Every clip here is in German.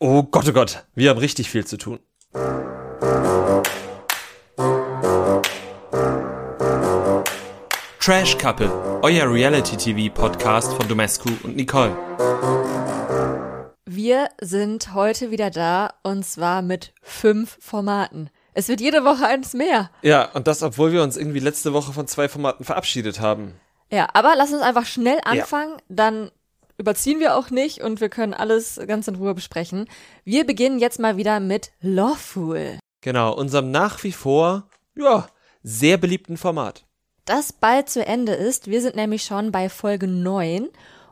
Oh Gott, oh Gott, wir haben richtig viel zu tun. Trash Couple, euer Reality-TV-Podcast von Domescu und Nicole. Wir sind heute wieder da und zwar mit fünf Formaten. Es wird jede Woche eins mehr. Ja, und das, obwohl wir uns irgendwie letzte Woche von zwei Formaten verabschiedet haben. Ja, aber lass uns einfach schnell anfangen, dann überziehen wir auch nicht und wir können alles ganz in Ruhe besprechen. Wir beginnen jetzt mal wieder mit Lawful. Genau, unserem nach wie vor, ja, sehr beliebten Format. Das bald zu Ende ist. Wir sind nämlich schon bei Folge 9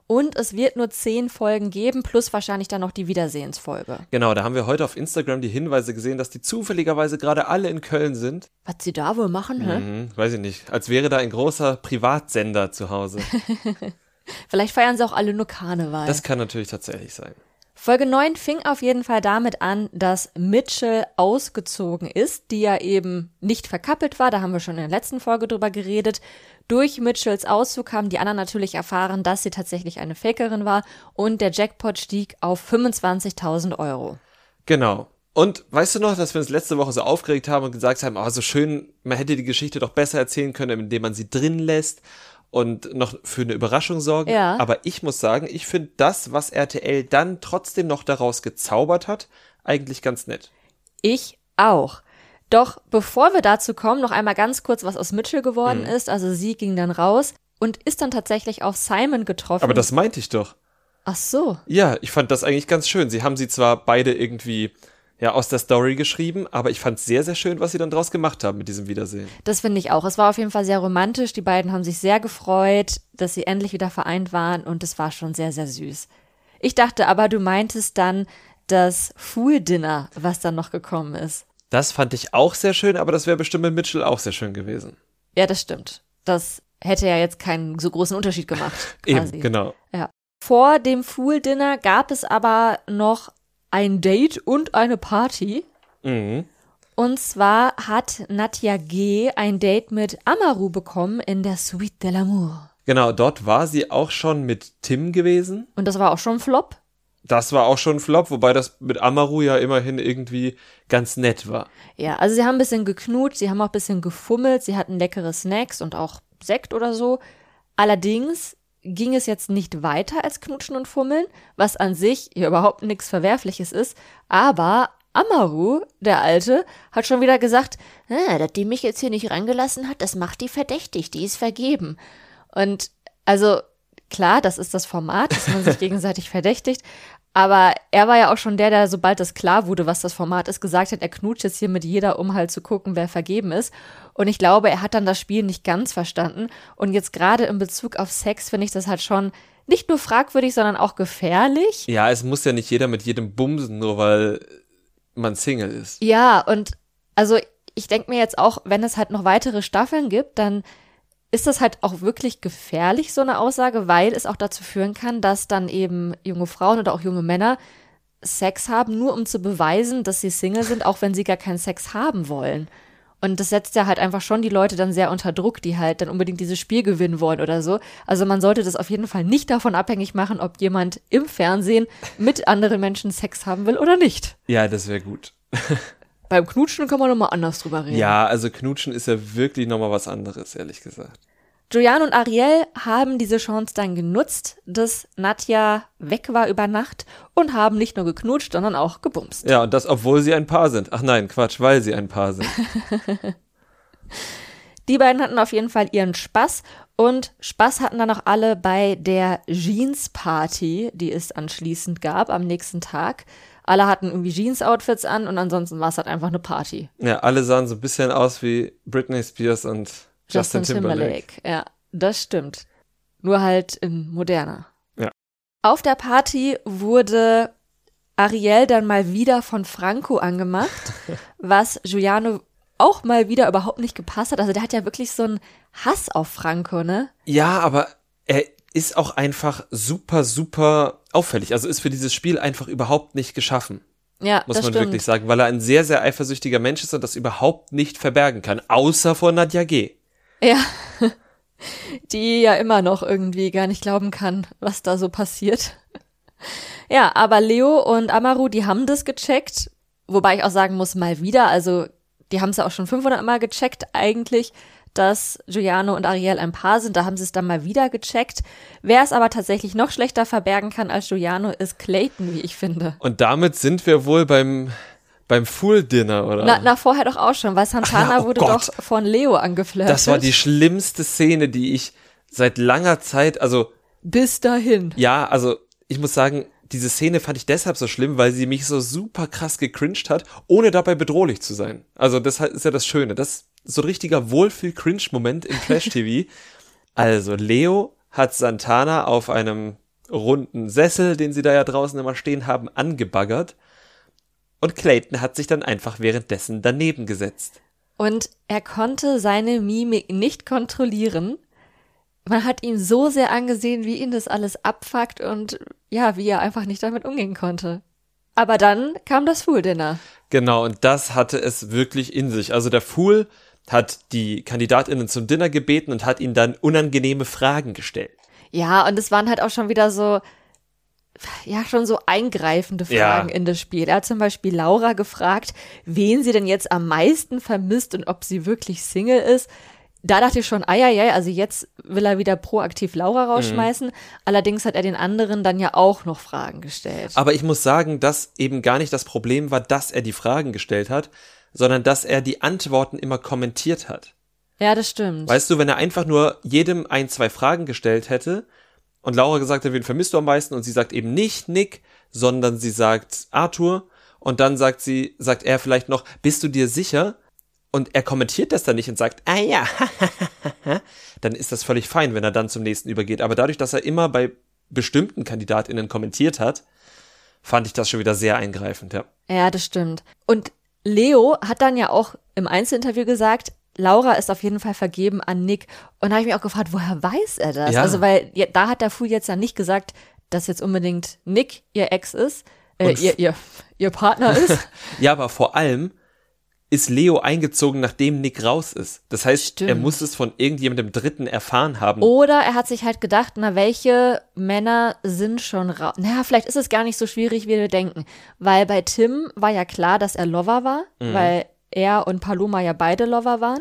und es wird nur 10 Folgen geben, plus wahrscheinlich dann noch die Wiedersehensfolge. Genau, da haben wir heute auf Instagram die Hinweise gesehen, dass die zufälligerweise gerade alle in Köln sind. Was sie da wohl machen, hä? Mhm, weiß ich nicht. Als wäre da ein großer Privatsender zu Hause. Vielleicht feiern sie auch alle nur Karneval. Das kann natürlich tatsächlich sein. Folge 9 fing auf jeden Fall damit an, dass Mitchell ausgezogen ist, die ja eben nicht verkappelt war. Da haben wir schon in der letzten Folge drüber geredet. Durch Mitchells Auszug haben die anderen natürlich erfahren, dass sie tatsächlich eine Fakerin war und der Jackpot stieg auf 25.000 Euro. Genau. Und weißt du noch, dass wir uns letzte Woche so aufgeregt haben und gesagt haben, oh, so schön, man hätte die Geschichte doch besser erzählen können, indem man sie drin lässt und noch für eine Überraschung sorgen. Ja. Aber ich muss sagen, ich finde das, was RTL dann trotzdem noch daraus gezaubert hat, eigentlich ganz nett. Ich auch. Doch bevor wir dazu kommen, noch einmal ganz kurz, was aus Mitchell geworden Mhm. ist. Also sie ging dann raus und ist dann tatsächlich auf Simon getroffen. Aber das meinte ich doch. Ach so. Ja, ich fand das eigentlich ganz schön. Sie haben sie zwar beide irgendwie ja aus der Story geschrieben, aber ich fand sehr, sehr schön, was sie dann draus gemacht haben mit diesem Wiedersehen. Das finde ich auch. Es war auf jeden Fall sehr romantisch. Die beiden haben sich sehr gefreut, dass sie endlich wieder vereint waren und es war schon sehr, sehr süß. Ich dachte aber, du meintest dann das Fool Dinner, was dann noch gekommen ist. Das fand ich auch sehr schön, aber das wäre bestimmt mit Mitchell auch sehr schön gewesen. Ja, das stimmt. Das hätte ja jetzt keinen so großen Unterschied gemacht. Quasi. Eben, genau. Ja. Vor dem Fool Dinner gab es aber noch ein Date und eine Party. Mhm. Und zwar hat Nadja G. ein Date mit Amaru bekommen in der Suite de l'Amour. Genau, dort war sie auch schon mit Tim gewesen. Und das war auch schon ein Flop. Das war auch schon ein Flop, wobei das mit Amaru ja immerhin irgendwie ganz nett war. Ja, also sie haben ein bisschen geknutscht, sie haben auch ein bisschen gefummelt, sie hatten leckere Snacks und auch Sekt oder so. Allerdings ging es jetzt nicht weiter als Knutschen und Fummeln, was an sich ja überhaupt nichts Verwerfliches ist. Aber Amaru, der Alte, hat schon wieder gesagt, ah, dass die mich jetzt hier nicht reingelassen hat, das macht die verdächtig, die ist vergeben. Und also klar, das ist das Format, dass man sich gegenseitig verdächtigt. Aber er war ja auch schon der, der, sobald das klar wurde, was das Format ist, gesagt hat, er knutscht jetzt hier mit jeder, um halt zu gucken, wer vergeben ist. Und ich glaube, er hat dann das Spiel nicht ganz verstanden. Und jetzt gerade in Bezug auf Sex finde ich das halt schon nicht nur fragwürdig, sondern auch gefährlich. Ja, es muss ja nicht jeder mit jedem bumsen, nur weil man Single ist. Ja, und also ich denke mir jetzt auch, wenn es halt noch weitere Staffeln gibt, dann ist das halt auch wirklich gefährlich, so eine Aussage, weil es auch dazu führen kann, dass dann eben junge Frauen oder auch junge Männer Sex haben, nur um zu beweisen, dass sie Single sind, auch wenn sie gar keinen Sex haben wollen. Und das setzt ja halt einfach schon die Leute dann sehr unter Druck, die halt dann unbedingt dieses Spiel gewinnen wollen oder so. Also man sollte das auf jeden Fall nicht davon abhängig machen, ob jemand im Fernsehen mit anderen Menschen Sex haben will oder nicht. Ja, das wäre gut. Beim Knutschen kann man nochmal anders drüber reden. Ja, also Knutschen ist ja wirklich nochmal was anderes, ehrlich gesagt. Julian und Ariel haben diese Chance dann genutzt, dass Nadja weg war über Nacht und haben nicht nur geknutscht, sondern auch gebumst. Ja, und das, obwohl sie ein Paar sind. Ach nein, Quatsch, weil sie ein Paar sind. Die beiden hatten auf jeden Fall ihren Spaß und Spaß hatten dann auch alle bei der Jeans Party, die es anschließend gab am nächsten Tag. Alle hatten irgendwie Jeans-Outfits an und ansonsten war es halt einfach eine Party. Ja, alle sahen so ein bisschen aus wie Britney Spears und Justin, Timberlake. Ja, das stimmt. Nur halt in moderner. Ja. Auf der Party wurde Ariel dann mal wieder von Franco angemacht, was Giuliano auch mal wieder überhaupt nicht gepasst hat. Also der hat ja wirklich so einen Hass auf Franco, ne? Ja, aber er ist auch einfach super, super auffällig. Also ist für dieses Spiel einfach überhaupt nicht geschaffen. Ja, Muss man stimmt. wirklich sagen, weil er ein sehr, sehr eifersüchtiger Mensch ist und das überhaupt nicht verbergen kann, außer vor Nadja G. Ja. Die ja immer noch irgendwie gar nicht glauben kann, was da so passiert. Ja, aber Leo und Amaru, die haben das gecheckt. Wobei ich auch sagen muss, mal wieder, also die haben es ja auch schon 500 Mal gecheckt eigentlich, dass Giuliano und Ariel ein Paar sind. Da haben sie es dann mal wieder gecheckt. Wer es aber tatsächlich noch schlechter verbergen kann als Giuliano, ist Clayton, wie ich finde. Und damit sind wir wohl beim, beim Fool Dinner, oder? Na, na, vorher doch auch schon, weil Santana ja, oh wurde Gott. doch von Leo angeflirtet. das war die schlimmste Szene, die ich seit langer Zeit, also Bis dahin. ja, also ich muss sagen, diese Szene fand ich deshalb so schlimm, weil sie mich so super krass gecringed hat, ohne dabei bedrohlich zu sein. Also das ist ja das Schöne. Das so ein richtiger Wohlfühl-Cringe-Moment im Flash-TV. also Leo hat Santana auf einem runden Sessel, den sie da ja draußen immer stehen haben, angebaggert. Und Clayton hat sich dann einfach währenddessen daneben gesetzt. Und er konnte seine Mimik nicht kontrollieren. Man hat ihn so sehr angesehen, wie ihn das alles abfuckt und ja, wie er einfach nicht damit umgehen konnte. Aber dann kam das Fool Dinner. Genau, und das hatte es wirklich in sich. Also der Fool hat die KandidatInnen zum Dinner gebeten und hat ihnen dann unangenehme Fragen gestellt. Ja, und es waren halt auch schon wieder so, ja, schon so eingreifende Fragen Ja. in das Spiel. Er hat zum Beispiel Laura gefragt, wen sie denn jetzt am meisten vermisst und ob sie wirklich Single ist. Da dachte ich schon, eieiei, also jetzt will er wieder proaktiv Laura rausschmeißen. Allerdings hat er den anderen dann ja auch noch Fragen gestellt. Aber ich muss sagen, dass eben gar nicht das Problem war, dass er die Fragen gestellt hat, sondern dass er die Antworten immer kommentiert hat. Ja, das stimmt. Weißt du, wenn er einfach nur jedem ein, zwei Fragen gestellt hätte und Laura gesagt hat, wen vermisst du am meisten und sie sagt eben nicht Nick, sondern sie sagt Arthur und dann sagt sie, sagt er vielleicht noch, bist du dir sicher? Und er kommentiert das dann nicht und sagt, ah ja, dann ist das völlig fein, wenn er dann zum nächsten übergeht. Aber dadurch, dass er immer bei bestimmten KandidatInnen kommentiert hat, fand ich das schon wieder sehr eingreifend, ja. Ja, das stimmt. Und Leo hat dann ja auch im Einzelinterview gesagt, Laura ist auf jeden Fall vergeben an Nick. Und da habe ich mich auch gefragt, woher weiß er das? Ja. Also, weil ja, da hat der Fu jetzt ja nicht gesagt, dass jetzt unbedingt Nick ihr Ex ist, äh, ihr, ihr, ihr Partner ist. Ja, aber vor allem ist Leo eingezogen, nachdem Nick raus ist. Das heißt, Stimmt. er muss es von irgendjemandem Dritten erfahren haben. Oder er hat sich halt gedacht, na, welche Männer sind schon raus? Naja, vielleicht ist es gar nicht so schwierig, wie wir denken. Weil bei Tim war ja klar, dass er Lover war, weil er und Paloma ja beide Lover waren.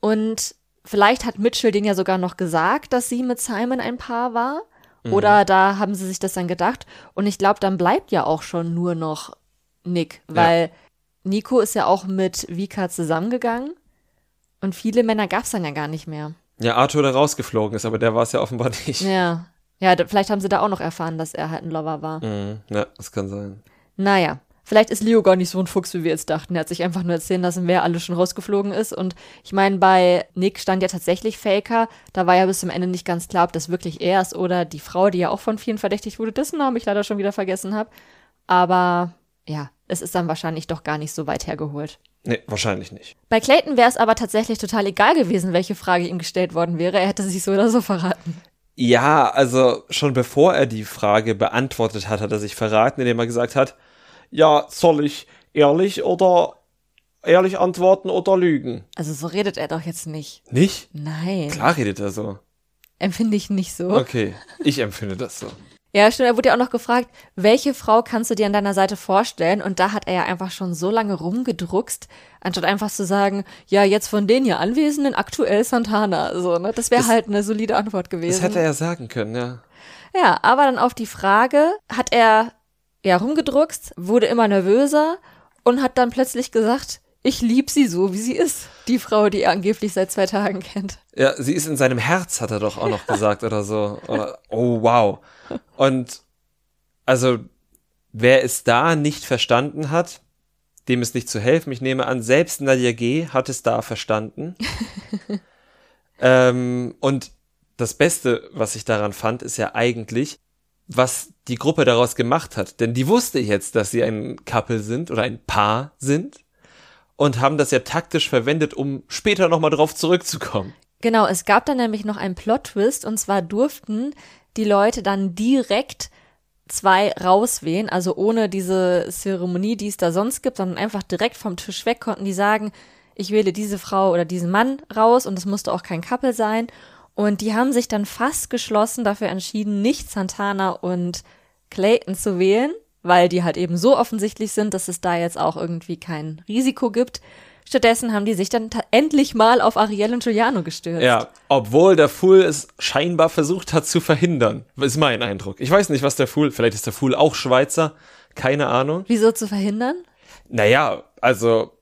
Und vielleicht hat Mitchell den ja sogar noch gesagt, dass sie mit Simon ein Paar war. Oder da haben sie sich das dann gedacht. Und ich glaube, dann bleibt ja auch schon nur noch Nick, weil Nico ist ja auch mit Vika zusammengegangen. Und viele Männer gab es dann ja gar nicht mehr. Ja, Arthur da rausgeflogen ist, aber der war es ja offenbar nicht. Ja. Ja, da, vielleicht haben sie da auch noch erfahren, dass er halt ein Lover war. Mhm. Ja, das kann sein. Naja, vielleicht ist Leo gar nicht so ein Fuchs, wie wir jetzt dachten. Er hat sich einfach nur erzählen lassen, wer alles schon rausgeflogen ist. Und ich meine, bei Nick stand ja tatsächlich Faker. Da war ja bis zum Ende nicht ganz klar, ob das wirklich er ist oder die Frau, die ja auch von vielen verdächtigt wurde, dessen Namen ich leider schon wieder vergessen habe. Aber ja, es ist dann wahrscheinlich doch gar nicht so weit hergeholt. Nee, wahrscheinlich nicht. Bei Clayton wäre es aber tatsächlich total egal gewesen, welche Frage ihm gestellt worden wäre. Er hätte sich so oder so verraten. Ja, also schon bevor er die Frage beantwortet hat, hat er sich verraten, indem er gesagt hat, ja, soll ich ehrlich oder ehrlich antworten oder lügen? Also so redet er doch jetzt nicht. Nicht? Nein. Klar redet er so. Empfinde ich nicht so. Okay, ich empfinde das so. Ja, stimmt. Er wurde ja auch noch gefragt, welche Frau kannst du dir an deiner Seite vorstellen? Und da hat er ja einfach schon so lange rumgedruckst, anstatt einfach zu sagen, ja, jetzt von den hier Anwesenden aktuell Santana. So, ne? Das wäre halt eine solide Antwort gewesen. Das hätte er ja sagen können, ja. Ja, aber dann auf die Frage hat er ja rumgedruckst, wurde immer nervöser und hat dann plötzlich gesagt, ich lieb sie so, wie sie ist. Die Frau, die er angeblich seit zwei Tagen kennt. Ja, sie ist in seinem Herz, hat er doch auch noch gesagt oder so. Oder, oh, wow. Und also, wer es da nicht verstanden hat, dem ist nicht zu helfen. Ich nehme an, selbst Nadia G. hat es da verstanden. ähm, und das Beste, was ich daran fand, ist ja eigentlich, was die Gruppe daraus gemacht hat. Denn die wusste jetzt, dass sie ein Couple sind oder ein Paar sind und haben das ja taktisch verwendet, um später nochmal drauf zurückzukommen. Genau, es gab dann nämlich noch einen Plot-Twist und zwar durften die Leute dann direkt zwei rauswählen, also ohne diese Zeremonie, die es da sonst gibt, sondern einfach direkt vom Tisch weg konnten die sagen, ich wähle diese Frau oder diesen Mann raus und es musste auch kein Couple sein. Und die haben sich dann fast geschlossen dafür entschieden, nicht Santana und Clayton zu wählen, weil die halt eben so offensichtlich sind, dass es da jetzt auch irgendwie kein Risiko gibt. Stattdessen haben die sich dann endlich mal auf Ariel und Giuliano gestürzt. Ja, obwohl der Fool es scheinbar versucht hat zu verhindern, ist mein Eindruck. Ich weiß nicht, was der Fool, vielleicht ist der Fool auch Schweizer, keine Ahnung. Wieso zu verhindern? Naja, also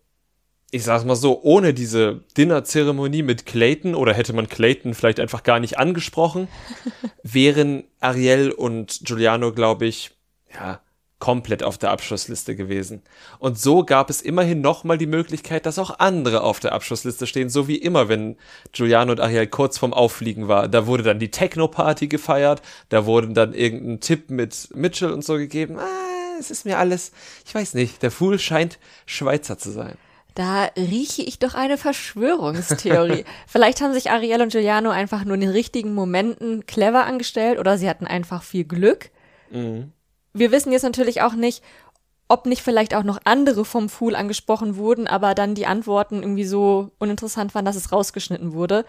ich sag's mal so, ohne diese Dinnerzeremonie mit Clayton oder hätte man Clayton vielleicht einfach gar nicht angesprochen, wären Ariel und Giuliano, glaube ich, ja, komplett auf der Abschlussliste gewesen. Und so gab es immerhin nochmal die Möglichkeit, dass auch andere auf der Abschlussliste stehen, so wie immer, wenn Giuliano und Ariel kurz vorm Auffliegen war. Da wurde dann die Techno-Party gefeiert, da wurde dann irgendein Tipp mit Mitchell und so gegeben. Ah, es ist mir alles, ich weiß nicht, der Fool scheint Schweizer zu sein. Da rieche ich doch eine Verschwörungstheorie. Vielleicht haben sich Ariel und Giuliano einfach nur in den richtigen Momenten clever angestellt oder sie hatten einfach viel Glück. Mhm. Wir wissen jetzt natürlich auch nicht, ob nicht vielleicht auch noch andere vom Fool angesprochen wurden, aber dann die Antworten irgendwie so uninteressant waren, dass es rausgeschnitten wurde.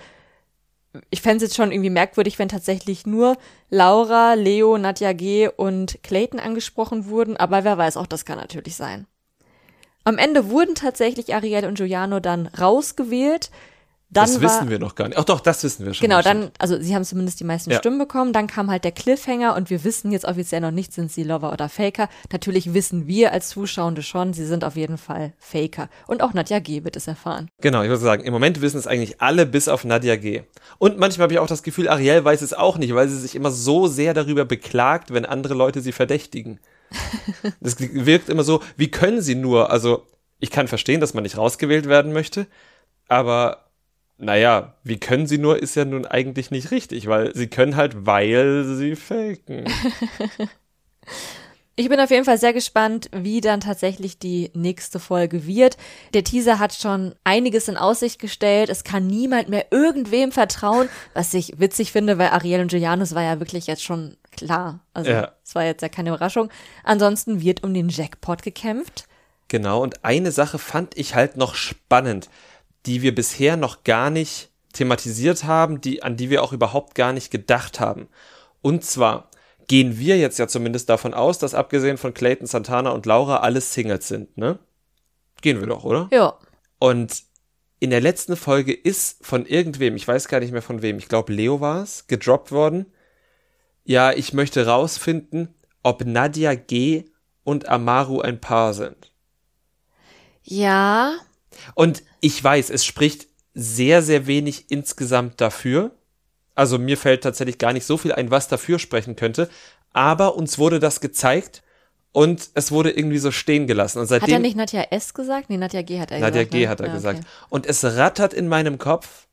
Ich fände es jetzt schon irgendwie merkwürdig, wenn tatsächlich nur Laura, Leo, Nadja G. und Clayton angesprochen wurden, aber wer weiß, auch das kann natürlich sein. Am Ende wurden tatsächlich Ariel und Giuliano dann rausgewählt. Dann das wissen wir noch gar nicht. Ach doch, das wissen wir schon. Genau, dann, also sie haben zumindest die meisten ja. Stimmen bekommen. Dann kam halt der Cliffhanger und wir wissen jetzt offiziell noch nicht, sind sie Lover oder Faker. Natürlich wissen wir als Zuschauende schon, sie sind auf jeden Fall Faker. Und auch Nadja G. wird es erfahren. Genau, ich würde sagen, im Moment wissen es eigentlich alle bis auf Nadja G. Und manchmal habe ich auch das Gefühl, Ariel weiß es auch nicht, weil sie sich immer so sehr darüber beklagt, wenn andere Leute sie verdächtigen. Das wirkt immer so, wie können sie nur? Also, ich kann verstehen, dass man nicht rausgewählt werden möchte, aber naja, wie können sie nur, ist ja nun eigentlich nicht richtig, weil sie können halt, weil sie faken. Ich bin auf jeden Fall sehr gespannt, wie dann tatsächlich die nächste Folge wird. Der Teaser hat schon einiges in Aussicht gestellt. Es kann niemand mehr irgendwem vertrauen, was ich witzig finde, weil Ariel und Julianus war ja wirklich jetzt schon klar. Also es ja. war jetzt ja keine Überraschung. Ansonsten wird um den Jackpot gekämpft. Genau, und eine Sache fand ich halt noch spannend, die wir bisher noch gar nicht thematisiert haben, die, an die wir auch überhaupt gar nicht gedacht haben. Und zwar, gehen wir jetzt ja zumindest davon aus, dass abgesehen von Clayton, Santana und Laura alle Singles sind, ne? Gehen wir doch, oder? Ja. Und in der letzten Folge ist von irgendwem, ich weiß gar nicht mehr von wem, ich glaube Leo war es, gedroppt worden. Ja, ich möchte rausfinden, ob Nadia G und Amaru ein Paar sind. Ja. Und ich weiß, es spricht sehr, sehr wenig insgesamt dafür. Also mir fällt tatsächlich gar nicht so viel ein, was dafür sprechen könnte. Aber uns wurde das gezeigt und es wurde irgendwie so stehen gelassen. Und seitdem, hat er nicht Nadja S gesagt? Nee, Nadja G hat er Nadja gesagt. Nadja G ne? hat er ja, gesagt. Okay. Und es rattert in meinem Kopf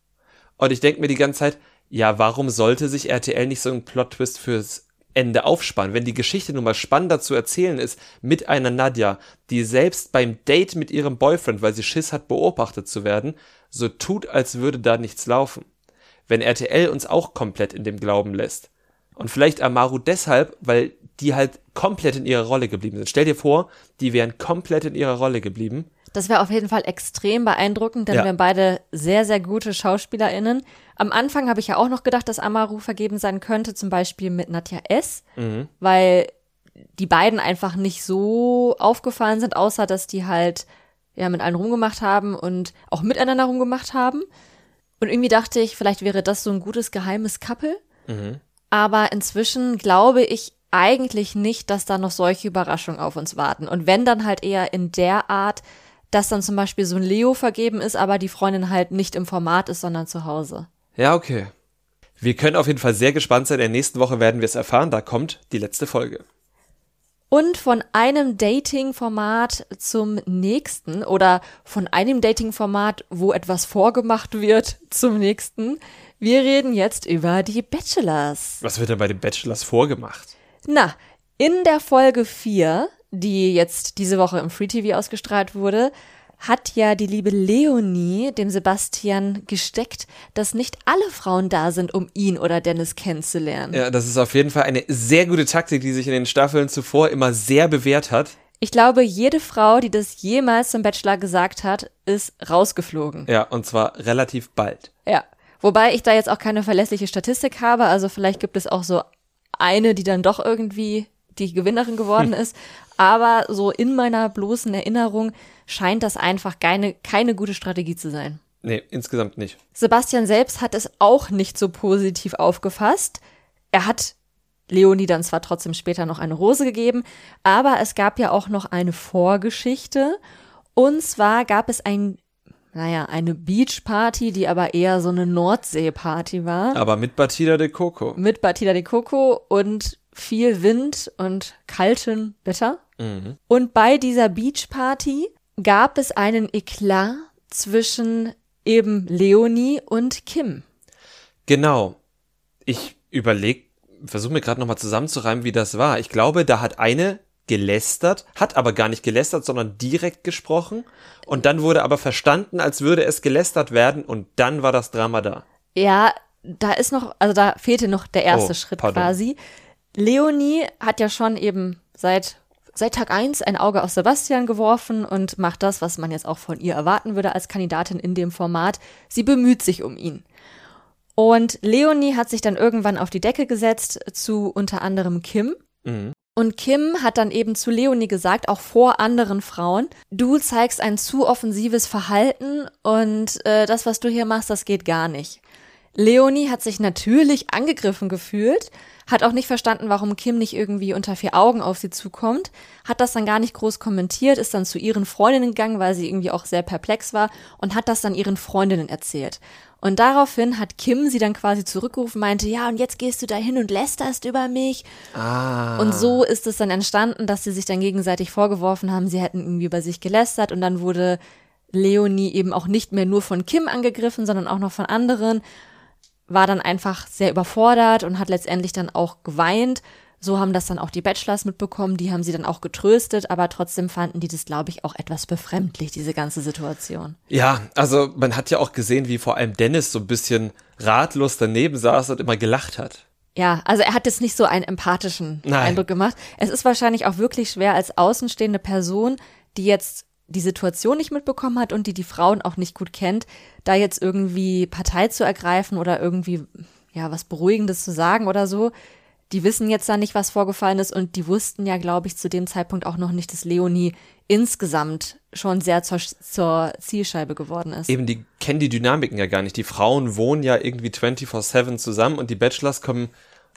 und ich denke mir die ganze Zeit, ja, warum sollte sich RTL nicht so einen Plot-Twist fürs Ende aufspannen? Wenn die Geschichte nun mal spannender zu erzählen ist mit einer Nadja, die selbst beim Date mit ihrem Boyfriend, weil sie Schiss hat, beobachtet zu werden, so tut, als würde da nichts laufen wenn RTL uns auch komplett in dem Glauben lässt. Und vielleicht Amaru deshalb, weil die halt komplett in ihrer Rolle geblieben sind. Stell dir vor, die wären komplett in ihrer Rolle geblieben. Das wäre auf jeden Fall extrem beeindruckend, denn ja. wir haben beide sehr, sehr gute SchauspielerInnen. Am Anfang habe ich ja auch noch gedacht, dass Amaru vergeben sein könnte, zum Beispiel mit Nadja S., mhm. weil die beiden einfach nicht so aufgefallen sind, außer dass die halt ja mit allen rumgemacht haben und auch miteinander rumgemacht haben. Und irgendwie dachte ich, vielleicht wäre das so ein gutes geheimes Couple. Mhm. Aber inzwischen glaube ich eigentlich nicht, dass da noch solche Überraschungen auf uns warten. Und wenn dann halt eher in der Art, dass dann zum Beispiel so ein Leo vergeben ist, aber die Freundin halt nicht im Format ist, sondern zu Hause. Ja, okay. Wir können auf jeden Fall sehr gespannt sein. In der nächsten Woche werden wir es erfahren. Da kommt die letzte Folge. Und von einem Dating-Format zum nächsten oder von einem Dating-Format, wo etwas vorgemacht wird, zum nächsten. Wir reden jetzt über die Bachelors. Was wird denn bei den Bachelors vorgemacht? Na, in der Folge 4, die jetzt diese Woche im Free TV ausgestrahlt wurde, hat ja die liebe Leonie dem Sebastian gesteckt, dass nicht alle Frauen da sind, um ihn oder Dennis kennenzulernen. Ja, das ist auf jeden Fall eine sehr gute Taktik, die sich in den Staffeln zuvor immer sehr bewährt hat. Ich glaube, jede Frau, die das jemals zum Bachelor gesagt hat, ist rausgeflogen. Ja, und zwar relativ bald. Ja. Wobei ich da jetzt auch keine verlässliche Statistik habe, also vielleicht gibt es auch so eine, die dann doch irgendwie die Gewinnerin geworden ist. Aber so in meiner bloßen Erinnerung scheint das einfach keine, keine gute Strategie zu sein. Nee, insgesamt nicht. Sebastian selbst hat es auch nicht so positiv aufgefasst. Er hat Leonie dann zwar trotzdem später noch eine Rose gegeben, aber es gab ja auch noch eine Vorgeschichte. Und zwar gab es ein, naja, eine Beachparty, die aber eher so eine Nordseeparty war. Aber mit Batida de Coco. Mit Batida de Coco und viel Wind und kalten Wetter. Mhm. Und bei dieser Beachparty gab es einen Eklat zwischen eben Leonie und Kim. Genau. Ich überlege, versuche mir gerade nochmal zusammenzureimen, wie das war. Ich glaube, da hat eine gelästert, hat aber gar nicht gelästert, sondern direkt gesprochen. Und dann wurde aber verstanden, als würde es gelästert werden und dann war das Drama da. Ja, da ist noch, also da fehlte noch der erste Oh, Schritt pardon. quasi. Leonie hat ja schon eben seit, seit Tag eins ein Auge auf Sebastian geworfen und macht das, was man jetzt auch von ihr erwarten würde als Kandidatin in dem Format. Sie bemüht sich um ihn. Und Leonie hat sich dann irgendwann auf die Decke gesetzt zu unter anderem Kim. Mhm. Und Kim hat dann eben zu Leonie gesagt, auch vor anderen Frauen, du zeigst ein zu offensives Verhalten und äh, das, was du hier machst, das geht gar nicht. Leonie hat sich natürlich angegriffen gefühlt, hat auch nicht verstanden, warum Kim nicht irgendwie unter vier Augen auf sie zukommt, hat das dann gar nicht groß kommentiert, ist dann zu ihren Freundinnen gegangen, weil sie irgendwie auch sehr perplex war und hat das dann ihren Freundinnen erzählt. Und daraufhin hat Kim sie dann quasi zurückgerufen, meinte, ja, und jetzt gehst du da hin und lästerst über mich. Ah. Und so ist es dann entstanden, dass sie sich dann gegenseitig vorgeworfen haben, sie hätten irgendwie über sich gelästert und dann wurde Leonie eben auch nicht mehr nur von Kim angegriffen, sondern auch noch von anderen, war dann einfach sehr überfordert und hat letztendlich dann auch geweint. So haben das dann auch die Bachelors mitbekommen, die haben sie dann auch getröstet, aber trotzdem fanden die das, glaube ich, auch etwas befremdlich, diese ganze Situation. Ja, also man hat ja auch gesehen, wie vor allem Dennis so ein bisschen ratlos daneben saß und immer gelacht hat. Ja, also er hat jetzt nicht so einen empathischen Nein. Eindruck gemacht. Es ist wahrscheinlich auch wirklich schwer als außenstehende Person, die jetzt die Situation nicht mitbekommen hat und die die Frauen auch nicht gut kennt, da jetzt irgendwie Partei zu ergreifen oder irgendwie ja was Beruhigendes zu sagen oder so. Die wissen jetzt da nicht, was vorgefallen ist und die wussten ja, glaube ich, zu dem Zeitpunkt auch noch nicht, dass Leonie insgesamt schon sehr zur, zur Zielscheibe geworden ist. Eben, die kennen die Dynamiken ja gar nicht. Die Frauen wohnen ja irgendwie 24-7 zusammen und die Bachelors kommen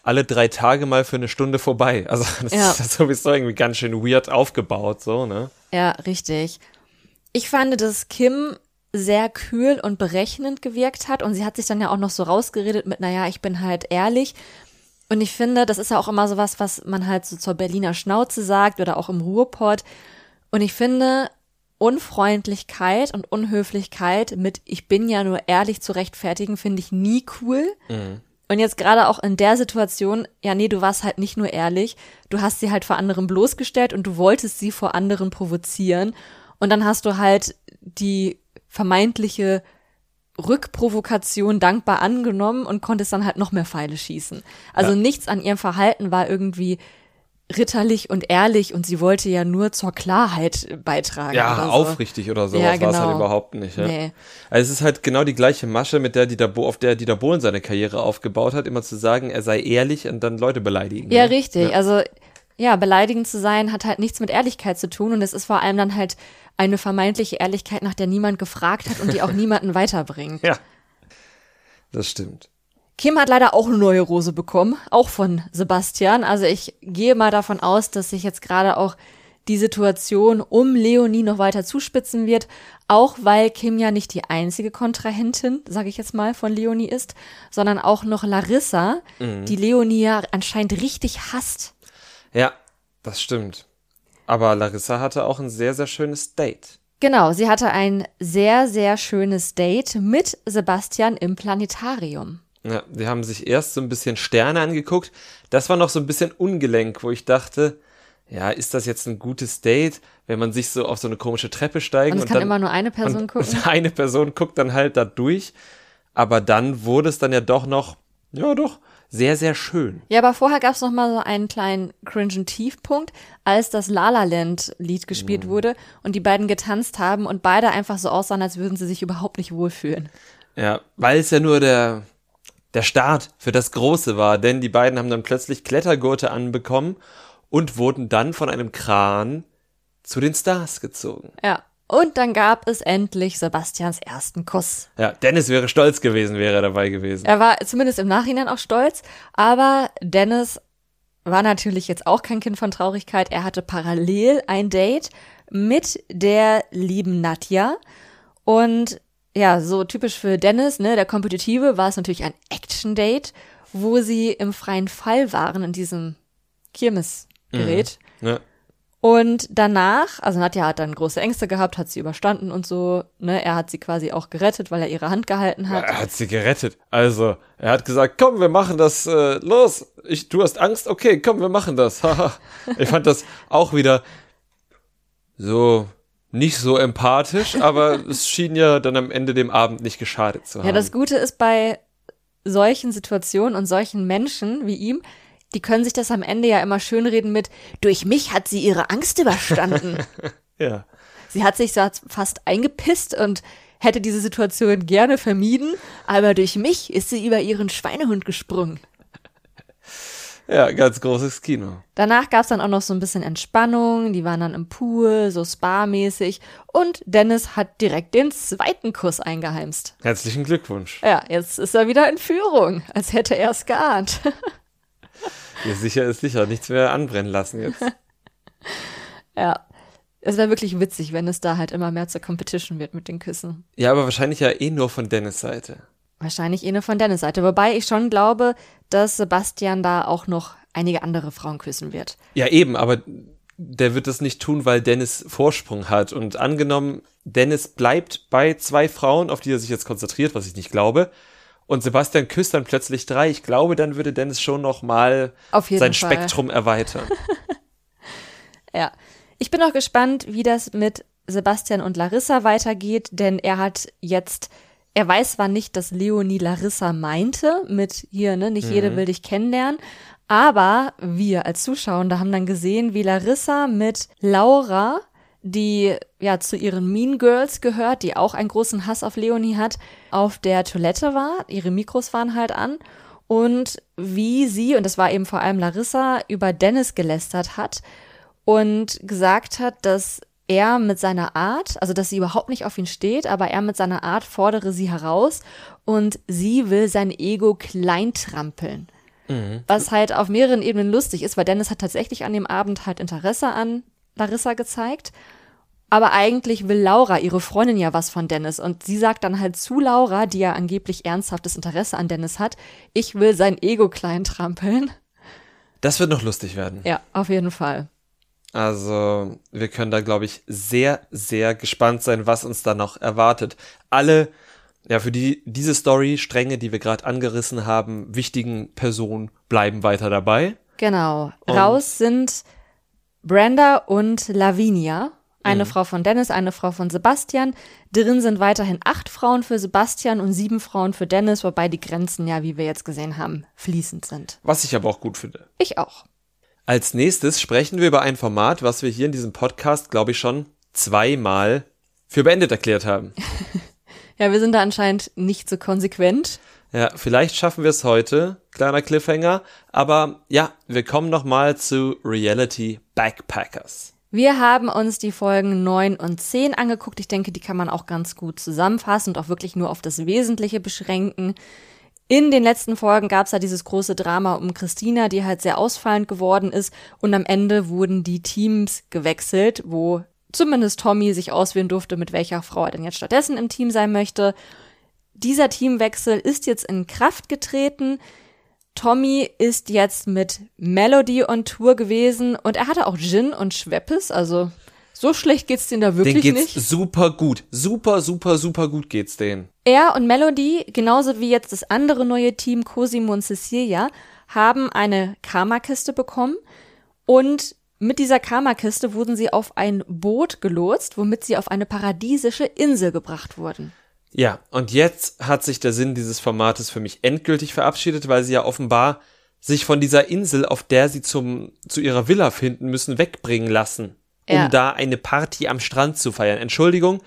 alle drei Tage mal für eine Stunde vorbei. Also das Ja. ist ja sowieso irgendwie ganz schön weird aufgebaut, so, ne? Ja, richtig. Ich fand, dass Kim sehr kühl und berechnend gewirkt hat und sie hat sich dann ja auch noch so rausgeredet mit, naja, ich bin halt ehrlich. Und ich finde, das ist ja auch immer so was, was man halt so zur Berliner Schnauze sagt oder auch im Ruhrpott. Und ich finde, Unfreundlichkeit und Unhöflichkeit mit ich bin ja nur ehrlich zu rechtfertigen, finde ich nie cool. Und jetzt gerade auch in der Situation, ja, nee, du warst halt nicht nur ehrlich, du hast sie halt vor anderen bloßgestellt und du wolltest sie vor anderen provozieren. Und dann hast du halt die vermeintliche Rückprovokation dankbar angenommen und konntest dann halt noch mehr Pfeile schießen. Also Ja. nichts an ihrem Verhalten war irgendwie ritterlich und ehrlich und sie wollte ja nur zur Klarheit beitragen. Ja, oder so. aufrichtig oder sowas Ja, war es halt genau. überhaupt nicht. Ja. Nee. Also es ist halt genau die gleiche Masche, mit der Dieter Bo auf der Dieter Bohlen seine Karriere aufgebaut hat, immer zu sagen, er sei ehrlich und dann Leute beleidigen. Ja, ne? richtig. Ja. Also ja, beleidigend zu sein hat halt nichts mit Ehrlichkeit zu tun und es ist vor allem dann halt eine vermeintliche Ehrlichkeit, nach der niemand gefragt hat und die auch niemanden weiterbringt. ja. Das stimmt. Kim hat leider auch eine neue Rose bekommen, auch von Sebastian. Also ich gehe mal davon aus, dass sich jetzt gerade auch die Situation um Leonie noch weiter zuspitzen wird, auch weil Kim ja nicht die einzige Kontrahentin, sage ich jetzt mal, von Leonie ist, sondern auch noch Larissa, die Leonie ja anscheinend richtig hasst. Ja, das stimmt. Aber Larissa hatte auch ein sehr, sehr schönes Date. Genau, sie hatte ein sehr, sehr schönes Date mit Sebastian im Planetarium. Ja, die haben sich erst so ein bisschen Sterne angeguckt. Das war noch so ein bisschen ungelenk, wo ich dachte, ja, ist das jetzt ein gutes Date, wenn man sich so auf so eine komische Treppe steigt Und es und, kann dann immer nur eine Person und, gucken. und eine Person guckt dann halt da durch. Aber dann wurde es dann ja doch noch, ja doch, sehr, sehr schön. Ja, aber vorher gab's noch mal so einen kleinen cringen Tiefpunkt, als das La La Land Lied gespielt wurde und die beiden getanzt haben und beide einfach so aussahen, als würden sie sich überhaupt nicht wohlfühlen. Ja, weil es ja nur der, der Start für das Große war, denn die beiden haben dann plötzlich Klettergurte anbekommen und wurden dann von einem Kran zu den Stars gezogen. Ja. Und dann gab es endlich Sebastians ersten Kuss. Ja, Dennis wäre stolz gewesen, wäre er dabei gewesen. Er war zumindest im Nachhinein auch stolz, aber Dennis war natürlich jetzt auch kein Kind von Traurigkeit. Er hatte parallel ein Date mit der lieben Nadja. Und ja, so typisch für Dennis, ne, der Kompetitive, war es natürlich ein Action-Date, wo sie im freien Fall waren in diesem Kirmesgerät. Mhm. Ja. Und danach, also Nadja hat dann große Ängste gehabt, hat sie überstanden und so, ne, er hat sie quasi auch gerettet, weil er ihre Hand gehalten hat. Er hat sie gerettet. Also, er hat gesagt, komm, wir machen das, äh, los. Ich, du hast Angst? Okay, komm, wir machen das. Haha. ich fand das auch wieder so nicht so empathisch, aber es schien ja dann am Ende dem Abend nicht geschadet zu haben. Ja, das Gute ist bei solchen Situationen und solchen Menschen wie ihm, die können sich das am Ende ja immer schönreden mit, durch mich hat sie ihre Angst überstanden. ja. Sie hat sich so fast eingepisst und hätte diese Situation gerne vermieden, aber durch mich ist sie über ihren Schweinehund gesprungen. Ja, ganz großes Kino. Danach gab's dann auch noch so ein bisschen Entspannung, die waren dann im Pool, so spa-mäßig und Dennis hat direkt den zweiten Kuss eingeheimst. Herzlichen Glückwunsch. Ja, jetzt ist er wieder in Führung, als hätte er es geahnt. ja, sicher ist sicher, nichts mehr anbrennen lassen jetzt. ja. Es wäre wirklich witzig, wenn es da halt immer mehr zur Competition wird mit den Küssen. Ja, aber wahrscheinlich ja eh nur von Dennis Seite. Wahrscheinlich eh nur von Dennis Seite. Wobei ich schon glaube, dass Sebastian da auch noch einige andere Frauen küssen wird. Ja, eben, aber der wird das nicht tun, weil Dennis Vorsprung hat. Und angenommen, Dennis bleibt bei zwei Frauen, auf die er sich jetzt konzentriert, was ich nicht glaube, und Sebastian küsst dann plötzlich drei, ich glaube, dann würde Dennis schon noch mal sein Fall. Spektrum erweitern. ja. Ich bin auch gespannt, wie das mit Sebastian und Larissa weitergeht, denn er hat jetzt er weiß zwar nicht, dass Leonie Larissa meinte, mit hier, ne, nicht mhm. jede will dich kennenlernen, aber wir als Zuschauer haben dann gesehen, wie Larissa mit Laura, die ja zu ihren Mean Girls gehört, die auch einen großen Hass auf Leonie hat, auf der Toilette war. Ihre Mikros waren halt an. Und wie sie, und das war eben vor allem Larissa, über Dennis gelästert hat und gesagt hat, dass er mit seiner Art, also dass sie überhaupt nicht auf ihn steht, aber er mit seiner Art fordere sie heraus und sie will sein Ego kleintrampeln. Mhm. Was halt auf mehreren Ebenen lustig ist, weil Dennis hat tatsächlich an dem Abend halt Interesse an Larissa gezeigt. Aber eigentlich will Laura, ihre Freundin, ja was von Dennis. Und sie sagt dann halt zu Laura, die ja angeblich ernsthaftes Interesse an Dennis hat, ich will sein Ego kleintrampeln. Das wird noch lustig werden. Ja, auf jeden Fall. Also wir können da, glaube ich, sehr, sehr gespannt sein, was uns da noch erwartet. Alle, ja, für die diese Story-Stränge, die wir gerade angerissen haben, wichtigen Personen bleiben weiter dabei. Genau. Und Raus sind Brenda und Lavinia. Eine mhm. Frau von Dennis, eine Frau von Sebastian. Drin sind weiterhin acht Frauen für Sebastian und sieben Frauen für Dennis, wobei die Grenzen ja, wie wir jetzt gesehen haben, fließend sind. Was ich aber auch gut finde. Ich auch. Als nächstes sprechen wir über ein Format, was wir hier in diesem Podcast, glaube ich, schon zweimal für beendet erklärt haben. ja, wir sind da anscheinend nicht so konsequent. Ja, vielleicht schaffen wir es heute, kleiner Cliffhanger. Aber ja, wir kommen nochmal zu Reality Backpackers. Wir haben uns die Folgen 9 und 10 angeguckt. Ich denke, die kann man auch ganz gut zusammenfassen und auch wirklich nur auf das Wesentliche beschränken. In den letzten Folgen gab es ja dieses große Drama um Christina, die halt sehr ausfallend geworden ist. Und am Ende wurden die Teams gewechselt, wo zumindest Tommy sich auswählen durfte, mit welcher Frau er denn jetzt stattdessen im Team sein möchte. Dieser Teamwechsel ist jetzt in Kraft getreten. Tommy ist jetzt mit Melody on Tour gewesen und er hatte auch Gin und Schweppes, also so schlecht geht's denen da wirklich den geht's nicht. super gut. Super, super, super gut geht's denen. Er und Melody, genauso wie jetzt das andere neue Team Cosimo und Cecilia, haben eine Karmakiste bekommen und mit dieser Karmakiste wurden sie auf ein Boot gelotst, womit sie auf eine paradiesische Insel gebracht wurden. Ja, und jetzt hat sich der Sinn dieses Formates für mich endgültig verabschiedet, weil sie ja offenbar sich von dieser Insel, auf der sie zum, zu ihrer Villa finden müssen, wegbringen lassen um ja. da eine Party am Strand zu feiern. Entschuldigung,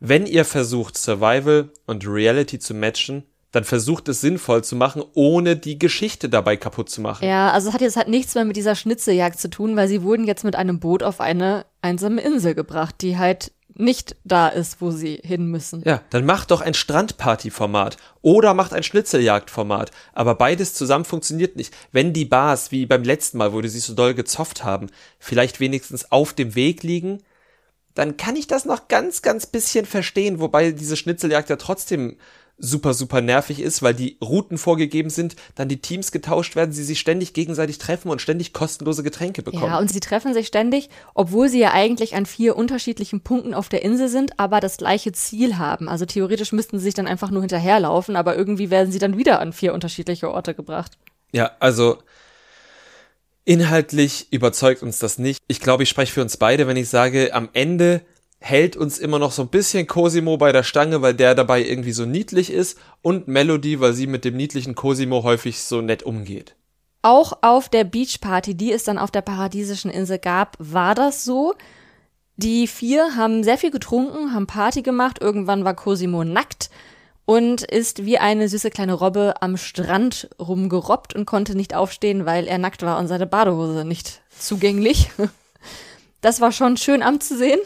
wenn ihr versucht, Survival und Reality zu matchen, dann versucht es sinnvoll zu machen, ohne die Geschichte dabei kaputt zu machen. Ja, also es hat jetzt halt nichts mehr mit dieser Schnitzeljagd zu tun, weil sie wurden jetzt mit einem Boot auf eine einsame Insel gebracht, die halt nicht da ist, wo sie hin müssen. Ja, dann macht doch ein Strandparty-Format oder macht ein Schnitzeljagd-Format. Aber beides zusammen funktioniert nicht. Wenn die Bars, wie beim letzten Mal, wo die sich so doll gezofft haben, vielleicht wenigstens auf dem Weg liegen, dann kann ich das noch ganz, ganz bisschen verstehen, wobei diese Schnitzeljagd ja trotzdem super, super nervig ist, weil die Routen vorgegeben sind, dann die Teams getauscht werden, sie sich ständig gegenseitig treffen und ständig kostenlose Getränke bekommen. Ja, und sie treffen sich ständig, obwohl sie ja eigentlich an vier unterschiedlichen Punkten auf der Insel sind, aber das gleiche Ziel haben. Also theoretisch müssten sie sich dann einfach nur hinterherlaufen, aber irgendwie werden sie dann wieder an vier unterschiedliche Orte gebracht. Ja, also inhaltlich überzeugt uns das nicht. Ich glaube, ich spreche für uns beide, wenn ich sage, am Ende hält uns immer noch so ein bisschen Cosimo bei der Stange, weil der dabei irgendwie so niedlich ist und Melody, weil sie mit dem niedlichen Cosimo häufig so nett umgeht. Auch auf der Beachparty, die es dann auf der paradiesischen Insel gab, war das so. Die vier haben sehr viel getrunken, haben Party gemacht, irgendwann war Cosimo nackt und ist wie eine süße kleine Robbe am Strand rumgerobbt und konnte nicht aufstehen, weil er nackt war und seine Badehose nicht zugänglich. Das war schon schön anzusehen.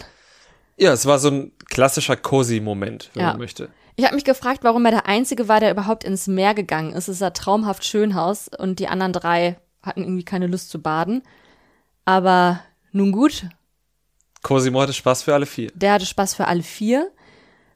Ja, es war so ein klassischer Cozy-Moment, wenn Ja. man möchte. Ich habe mich gefragt, warum er der Einzige war, der überhaupt ins Meer gegangen ist. Es ist ja traumhaft Schönhaus und die anderen drei hatten irgendwie keine Lust zu baden. Aber nun gut, Cosimo hatte Spaß für alle vier. der hatte Spaß für alle vier.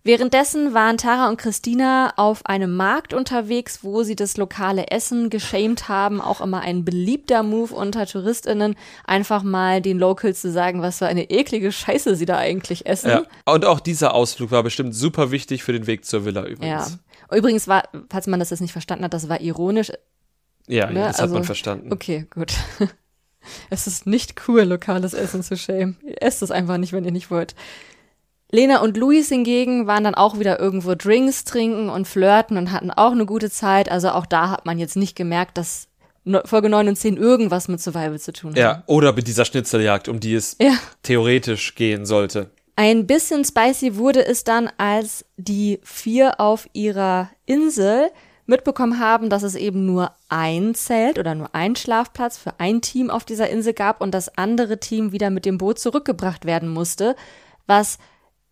Währenddessen waren Tara und Christina auf einem Markt unterwegs, wo sie das lokale Essen geschämt haben. Auch immer ein beliebter Move unter TouristInnen, einfach mal den Locals zu sagen, was für eine eklige Scheiße sie da eigentlich essen. Ja. Und auch dieser Ausflug war bestimmt super wichtig für den Weg zur Villa Ja. übrigens. Übrigens war, falls man das jetzt nicht verstanden hat, das war ironisch. Ja, ja, Ne, das hat also- man verstanden. Okay, gut. Es ist nicht cool, lokales Essen zu schämen. Ihr esst es einfach nicht, wenn ihr nicht wollt. Lena und Luis hingegen waren dann auch wieder irgendwo Drinks trinken und flirten und hatten auch eine gute Zeit. Also auch da hat man jetzt nicht gemerkt, dass Folge 9 und 10 irgendwas mit Survival zu tun haben. Ja, oder mit dieser Schnitzeljagd, um die es Ja. theoretisch gehen sollte. Ein bisschen spicy wurde es dann, als die vier auf ihrer Insel mitbekommen haben, dass es eben nur ein Zelt oder nur ein Schlafplatz für ein Team auf dieser Insel gab und das andere Team wieder mit dem Boot zurückgebracht werden musste, was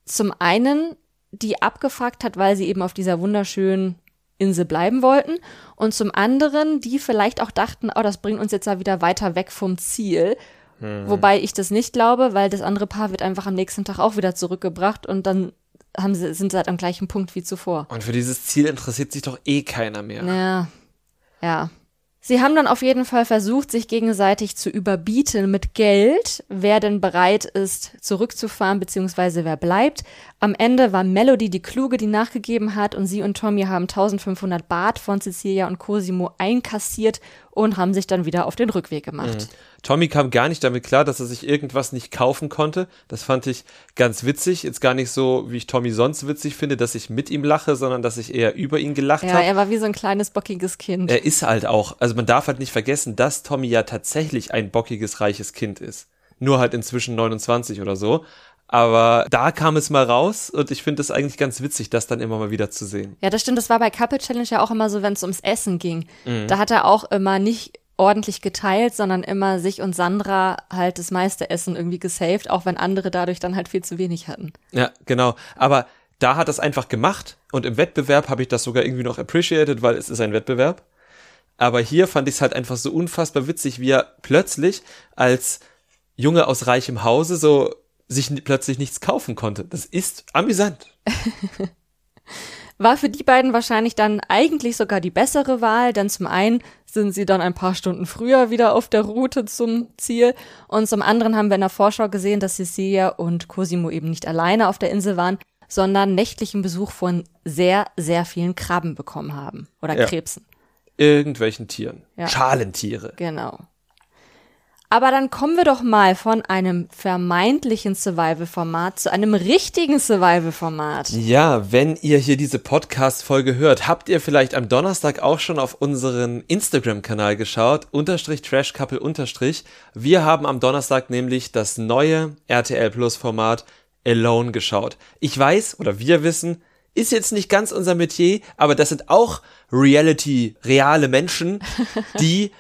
zum einen die abgefuckt hat, weil sie eben auf dieser wunderschönen Insel bleiben wollten und zum anderen die vielleicht auch dachten, oh, das bringt uns jetzt ja wieder weiter weg vom Ziel. Wobei ich das nicht glaube, weil das andere Paar wird einfach am nächsten Tag auch wieder zurückgebracht und dann haben sie, sind sie halt am gleichen Punkt wie zuvor. Und für dieses Ziel interessiert sich doch eh keiner mehr. Ja. Ja. Sie haben dann auf jeden Fall versucht, sich gegenseitig zu überbieten mit Geld, wer denn bereit ist, zurückzufahren, beziehungsweise wer bleibt. Am Ende war Melody die Kluge, die nachgegeben hat und sie und Tommy haben 1500 Baht von Cecilia und Cosimo einkassiert und haben sich dann wieder auf den Rückweg gemacht. Tommy kam gar nicht damit klar, dass er sich irgendwas nicht kaufen konnte. Das fand ich ganz witzig. Jetzt gar nicht so, wie ich Tommy sonst witzig finde, dass ich mit ihm lache, sondern dass ich eher über ihn gelacht Ja, habe. er war wie so ein kleines bockiges Kind. Er ist halt auch, also man darf halt nicht vergessen, dass Tommy ja tatsächlich ein bockiges, reiches Kind ist. Nur halt inzwischen 29 oder so. Aber da kam es mal raus und ich finde es eigentlich ganz witzig, das dann immer mal wieder zu sehen. Ja, das stimmt. Das war bei Couple Challenge ja auch immer so, wenn es ums Essen ging. Da hat er auch immer nicht ordentlich geteilt, sondern immer sich und Sandra halt das meiste Essen irgendwie gesaved, auch wenn andere dadurch dann halt viel zu wenig hatten. Ja, genau. Aber da hat er es einfach gemacht und im Wettbewerb habe ich das sogar irgendwie noch appreciated, weil es ist ein Wettbewerb. Aber hier fand ich es halt einfach so unfassbar witzig, wie er plötzlich als Junge aus reichem Hause so sich plötzlich nichts kaufen konnte. Das ist amüsant. War für die beiden wahrscheinlich dann eigentlich sogar die bessere Wahl, denn zum einen sind sie dann ein paar Stunden früher wieder auf der Route zum Ziel und zum anderen haben wir in der Vorschau gesehen, dass Cecilia und Cosimo eben nicht alleine auf der Insel waren, sondern nächtlichen Besuch von sehr, sehr vielen Krabben bekommen haben oder Ja. Krebsen. Irgendwelchen Tieren. Ja. Schalentiere. Genau. Aber dann kommen wir doch mal von einem vermeintlichen Survival-Format zu einem richtigen Survival-Format. Ja, wenn ihr hier diese Podcast-Folge hört, habt ihr vielleicht am Donnerstag auch schon auf unseren Instagram-Kanal geschaut, unterstrich Trash Couple unterstrich. Wir haben am Donnerstag nämlich das neue RTL Plus Format Alone geschaut. Ich weiß, oder wir wissen, ist jetzt nicht ganz unser Metier, aber das sind auch Reality, reale Menschen, die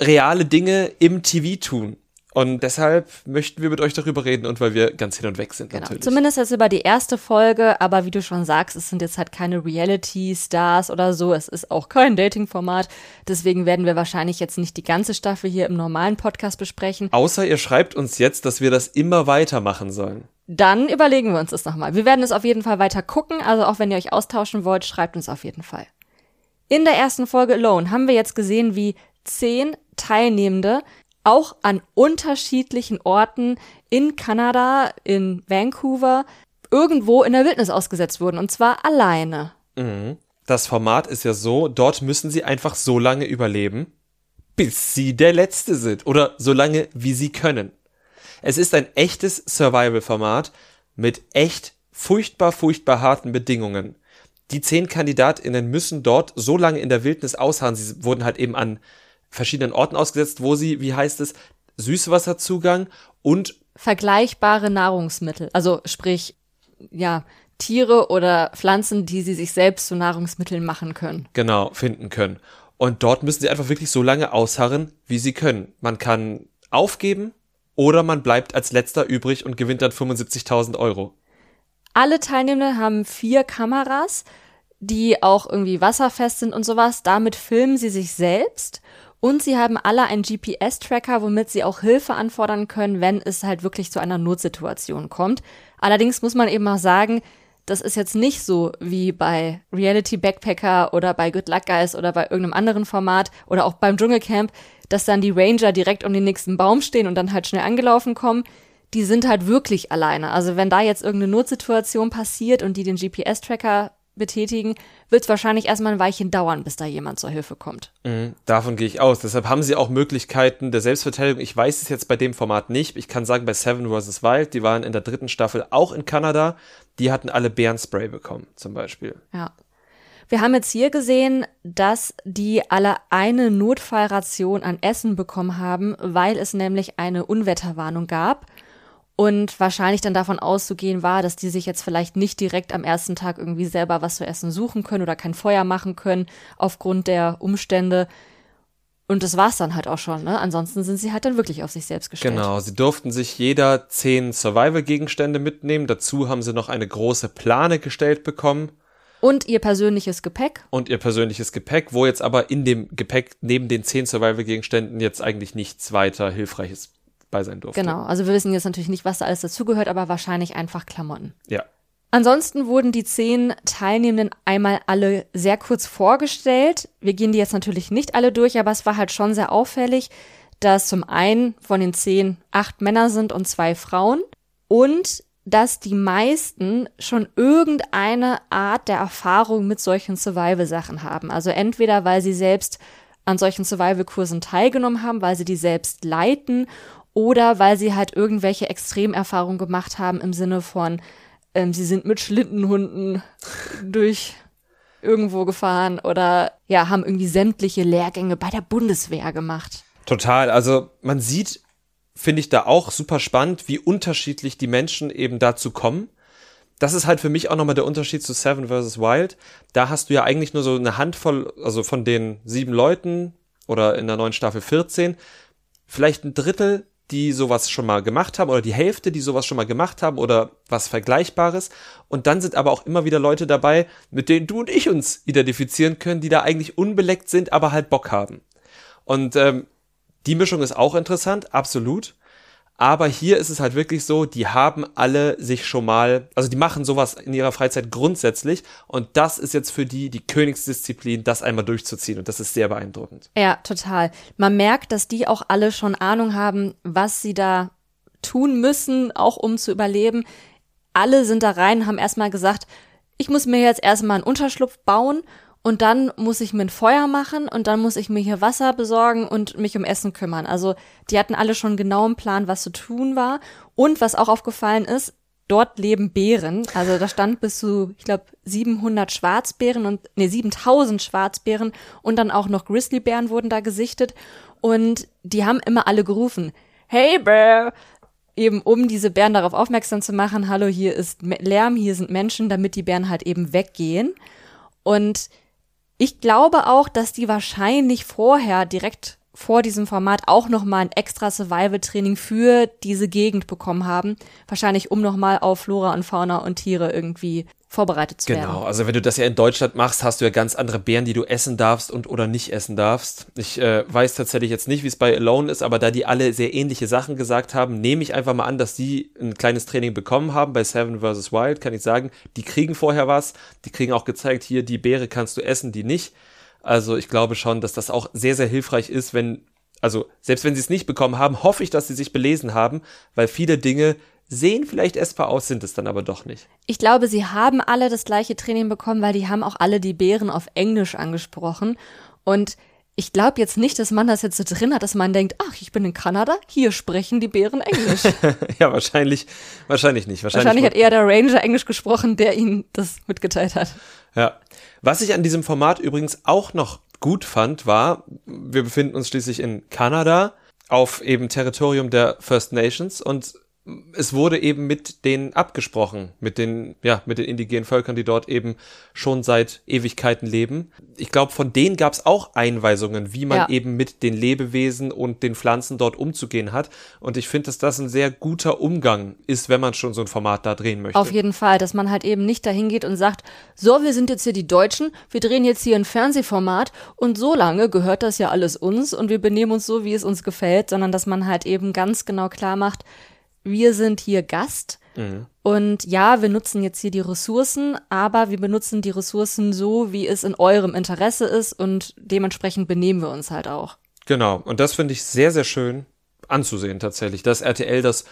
reale Dinge im TV tun. Und deshalb möchten wir mit euch darüber reden und weil wir ganz hin und weg sind Genau. natürlich. Zumindest jetzt über die erste Folge, aber wie du schon sagst, es sind jetzt halt keine Reality-Stars oder so. Es ist auch kein Dating-Format. Deswegen werden wir wahrscheinlich jetzt nicht die ganze Staffel hier im normalen Podcast besprechen. Außer ihr schreibt uns jetzt, dass wir das immer weitermachen sollen. Dann überlegen wir uns das nochmal. Wir werden es auf jeden Fall weiter gucken. Also auch wenn ihr euch austauschen wollt, schreibt uns auf jeden Fall. In der ersten Folge Alone haben wir jetzt gesehen, wie zehn Teilnehmende auch an unterschiedlichen Orten in Kanada, in Vancouver, irgendwo in der Wildnis ausgesetzt wurden. Und zwar alleine. Das Format ist ja so, dort müssen sie einfach so lange überleben, bis sie der Letzte sind. Oder so lange, wie sie können. Es ist ein echtes Survival-Format mit echt furchtbar, furchtbar harten Bedingungen. Die zehn KandidatInnen müssen dort so lange in der Wildnis ausharren. Sie wurden halt eben an verschiedenen Orten ausgesetzt, wo sie, wie heißt es, Süßwasserzugang und Vergleichbare Nahrungsmittel. Also sprich, ja, Tiere oder Pflanzen, die sie sich selbst zu Nahrungsmitteln machen können. genau finden können. Und dort müssen sie einfach wirklich so lange ausharren, wie sie können. Man kann aufgeben oder man bleibt als letzter übrig und gewinnt dann 75.000 Euro. Alle Teilnehmenden haben vier Kameras, die auch irgendwie wasserfest sind und sowas. Damit filmen sie sich selbst. Und sie haben alle einen GPS-Tracker, womit sie auch Hilfe anfordern können, wenn es halt wirklich zu einer Notsituation kommt. Allerdings muss man eben mal sagen, das ist jetzt nicht so wie bei Reality Backpacker oder bei Good Luck Guys oder bei irgendeinem anderen Format oder auch beim Dschungelcamp, dass dann die Ranger direkt um den nächsten Baum stehen und dann halt schnell angelaufen kommen. Die sind halt wirklich alleine. Also wenn da jetzt irgendeine Notsituation passiert und die den GPS-Tracker betätigen, wird es wahrscheinlich erstmal ein Weilchen dauern, bis da jemand zur Hilfe kommt. Mhm, davon gehe ich aus. Deshalb haben sie auch Möglichkeiten der Selbstverteidigung. Ich weiß es jetzt bei dem Format nicht. Ich kann sagen, bei Seven vs. Wild, die waren in der dritten Staffel auch in Kanada, die hatten alle Bärenspray bekommen, zum Beispiel. Ja. Wir haben jetzt hier gesehen, dass die alle eine Notfallration an Essen bekommen haben, weil es nämlich eine Unwetterwarnung gab. Und wahrscheinlich dann davon auszugehen war, dass die sich jetzt vielleicht nicht direkt am ersten Tag irgendwie selber was zu essen suchen können oder kein Feuer machen können aufgrund der Umstände. Und das war's dann halt auch schon, ne? Ansonsten sind sie halt dann wirklich auf sich selbst gestellt. Genau, sie durften sich jeder zehn Survival-Gegenstände mitnehmen. Dazu haben sie noch eine große Plane gestellt bekommen Und ihr persönliches Gepäck. und ihr persönliches Gepäck, wo jetzt aber in dem Gepäck neben den zehn Survival-Gegenständen jetzt eigentlich nichts weiter Hilfreiches bei sein durfte. Genau. Also wir wissen jetzt natürlich nicht, was da alles dazugehört, aber wahrscheinlich einfach Klamotten. Ja. Ansonsten wurden die zehn Teilnehmenden einmal alle sehr kurz vorgestellt. Wir gehen die jetzt natürlich nicht alle durch, aber es war halt schon sehr auffällig, dass zum einen von den zehn acht Männer sind und zwei Frauen und dass die meisten schon irgendeine Art der Erfahrung mit solchen Survival-Sachen haben. Also entweder, weil sie selbst an solchen Survival-Kursen teilgenommen haben, weil sie die selbst leiten oder weil sie halt irgendwelche Extremerfahrungen gemacht haben im Sinne von, ähm, sie sind mit Schlittenhunden durch irgendwo gefahren oder ja, haben irgendwie sämtliche Lehrgänge bei der Bundeswehr gemacht. Total. Also man sieht, finde ich da auch super spannend, wie unterschiedlich die Menschen eben dazu kommen. Das ist halt für mich auch nochmal der Unterschied zu Seven vs. Wild. Da hast du ja eigentlich nur so eine Handvoll, also von den sieben Leuten oder in der neuen Staffel 14, vielleicht ein Drittel, die sowas schon mal gemacht haben oder die Hälfte, die sowas schon mal gemacht haben oder was Vergleichbares. Und dann sind aber auch immer wieder Leute dabei, mit denen du und ich uns identifizieren können, die da eigentlich unbeleckt sind, aber halt Bock haben. Und ähm, die Mischung ist auch interessant, absolut. Aber hier ist es halt wirklich so, die haben alle sich schon mal, also die machen sowas in ihrer Freizeit grundsätzlich und das ist jetzt für die die Königsdisziplin, das einmal durchzuziehen und das ist sehr beeindruckend. Ja, total. Man merkt, dass die auch alle schon Ahnung haben, was sie da tun müssen, auch um zu überleben. Alle sind da rein, haben erstmal gesagt, ich muss mir jetzt erstmal einen Unterschlupf bauen und dann muss ich mir ein Feuer machen und dann muss ich mir hier Wasser besorgen und mich um Essen kümmern. Also die hatten alle schon genau einen Plan, was zu tun war. Und was auch aufgefallen ist, dort leben Bären. Also da stand bis zu, ich glaube, 700 Schwarzbären und, nee, 7000 Schwarzbären und dann auch noch Grizzlybären wurden da gesichtet. Und die haben immer alle gerufen, hey Bear, eben um diese Bären darauf aufmerksam zu machen, hallo, hier ist Lärm, hier sind Menschen, damit die Bären halt eben weggehen. Und ich glaube auch, dass die wahrscheinlich vorher direkt vor diesem Format auch nochmal ein extra Survival-Training für diese Gegend bekommen haben. Wahrscheinlich, um nochmal auf Flora und Fauna und Tiere irgendwie vorbereitet zu genau. werden. Genau, also wenn du das ja in Deutschland machst, hast du ja ganz andere Beeren, die du essen darfst und oder nicht essen darfst. Ich äh, weiß tatsächlich jetzt nicht, wie es bei Alone ist, aber da die alle sehr ähnliche Sachen gesagt haben, nehme ich einfach mal an, dass die ein kleines Training bekommen haben bei Seven vs. Wild, kann ich sagen. Die kriegen vorher was, die kriegen auch gezeigt, hier die Beere kannst du essen, die nicht. Also ich glaube schon, dass das auch sehr, sehr hilfreich ist, wenn, also selbst wenn sie es nicht bekommen haben, hoffe ich, dass sie sich belesen haben, weil viele Dinge sehen vielleicht essbar aus, sind es dann aber doch nicht. Ich glaube, sie haben alle das gleiche Training bekommen, weil die haben auch alle die Bären auf Englisch angesprochen. Und ich glaube jetzt nicht, dass man das jetzt so drin hat, dass man denkt, ach, ich bin in Kanada, hier sprechen die Bären Englisch. ja, wahrscheinlich, wahrscheinlich nicht. Wahrscheinlich, wahrscheinlich hat eher der Ranger Englisch gesprochen, der ihnen das mitgeteilt hat. Ja. Was ich an diesem Format übrigens auch noch gut fand, war, wir befinden uns schließlich in Kanada auf eben Territorium der First Nations und es wurde eben mit denen abgesprochen, mit den, ja, mit den indigenen Völkern, die dort eben schon seit Ewigkeiten leben. Ich glaube, von denen gab es auch Einweisungen, wie man ja. eben mit den Lebewesen und den Pflanzen dort umzugehen hat. Und ich finde, dass das ein sehr guter Umgang ist, wenn man schon so ein Format da drehen möchte. Auf jeden Fall, dass man halt eben nicht dahin geht und sagt, so, wir sind jetzt hier die Deutschen, wir drehen jetzt hier ein Fernsehformat und so lange gehört das ja alles uns und wir benehmen uns so, wie es uns gefällt, sondern dass man halt eben ganz genau klar macht, wir sind hier Gast mhm. und ja, wir nutzen jetzt hier die Ressourcen, aber wir benutzen die Ressourcen so, wie es in eurem Interesse ist und dementsprechend benehmen wir uns halt auch. Genau, und das finde ich sehr, sehr schön anzusehen tatsächlich, dass RTL das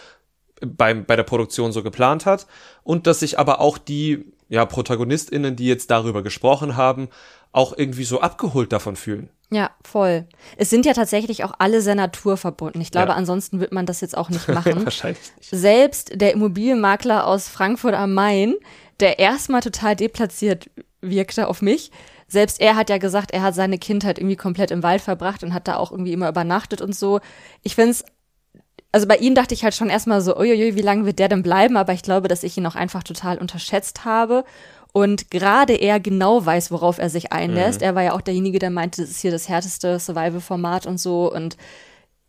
beim, bei der Produktion so geplant hat und dass sich aber auch die ja, ProtagonistInnen, die jetzt darüber gesprochen haben, auch irgendwie so abgeholt davon fühlen. Ja, voll. Es sind ja tatsächlich auch alle sehr naturverbunden. Ich glaube, ja. ansonsten wird man das jetzt auch nicht machen. Wahrscheinlich nicht. Selbst der Immobilienmakler aus Frankfurt am Main, der erstmal total deplatziert wirkte auf mich, selbst er hat ja gesagt, er hat seine Kindheit irgendwie komplett im Wald verbracht und hat da auch irgendwie immer übernachtet und so. Ich finde es also bei ihm dachte ich halt schon erstmal so, uiuiui, wie lange wird der denn bleiben? Aber ich glaube, dass ich ihn auch einfach total unterschätzt habe und gerade er genau weiß, worauf er sich einlässt. Mhm. Er war ja auch derjenige, der meinte, das ist hier das härteste Survival-Format und so. Und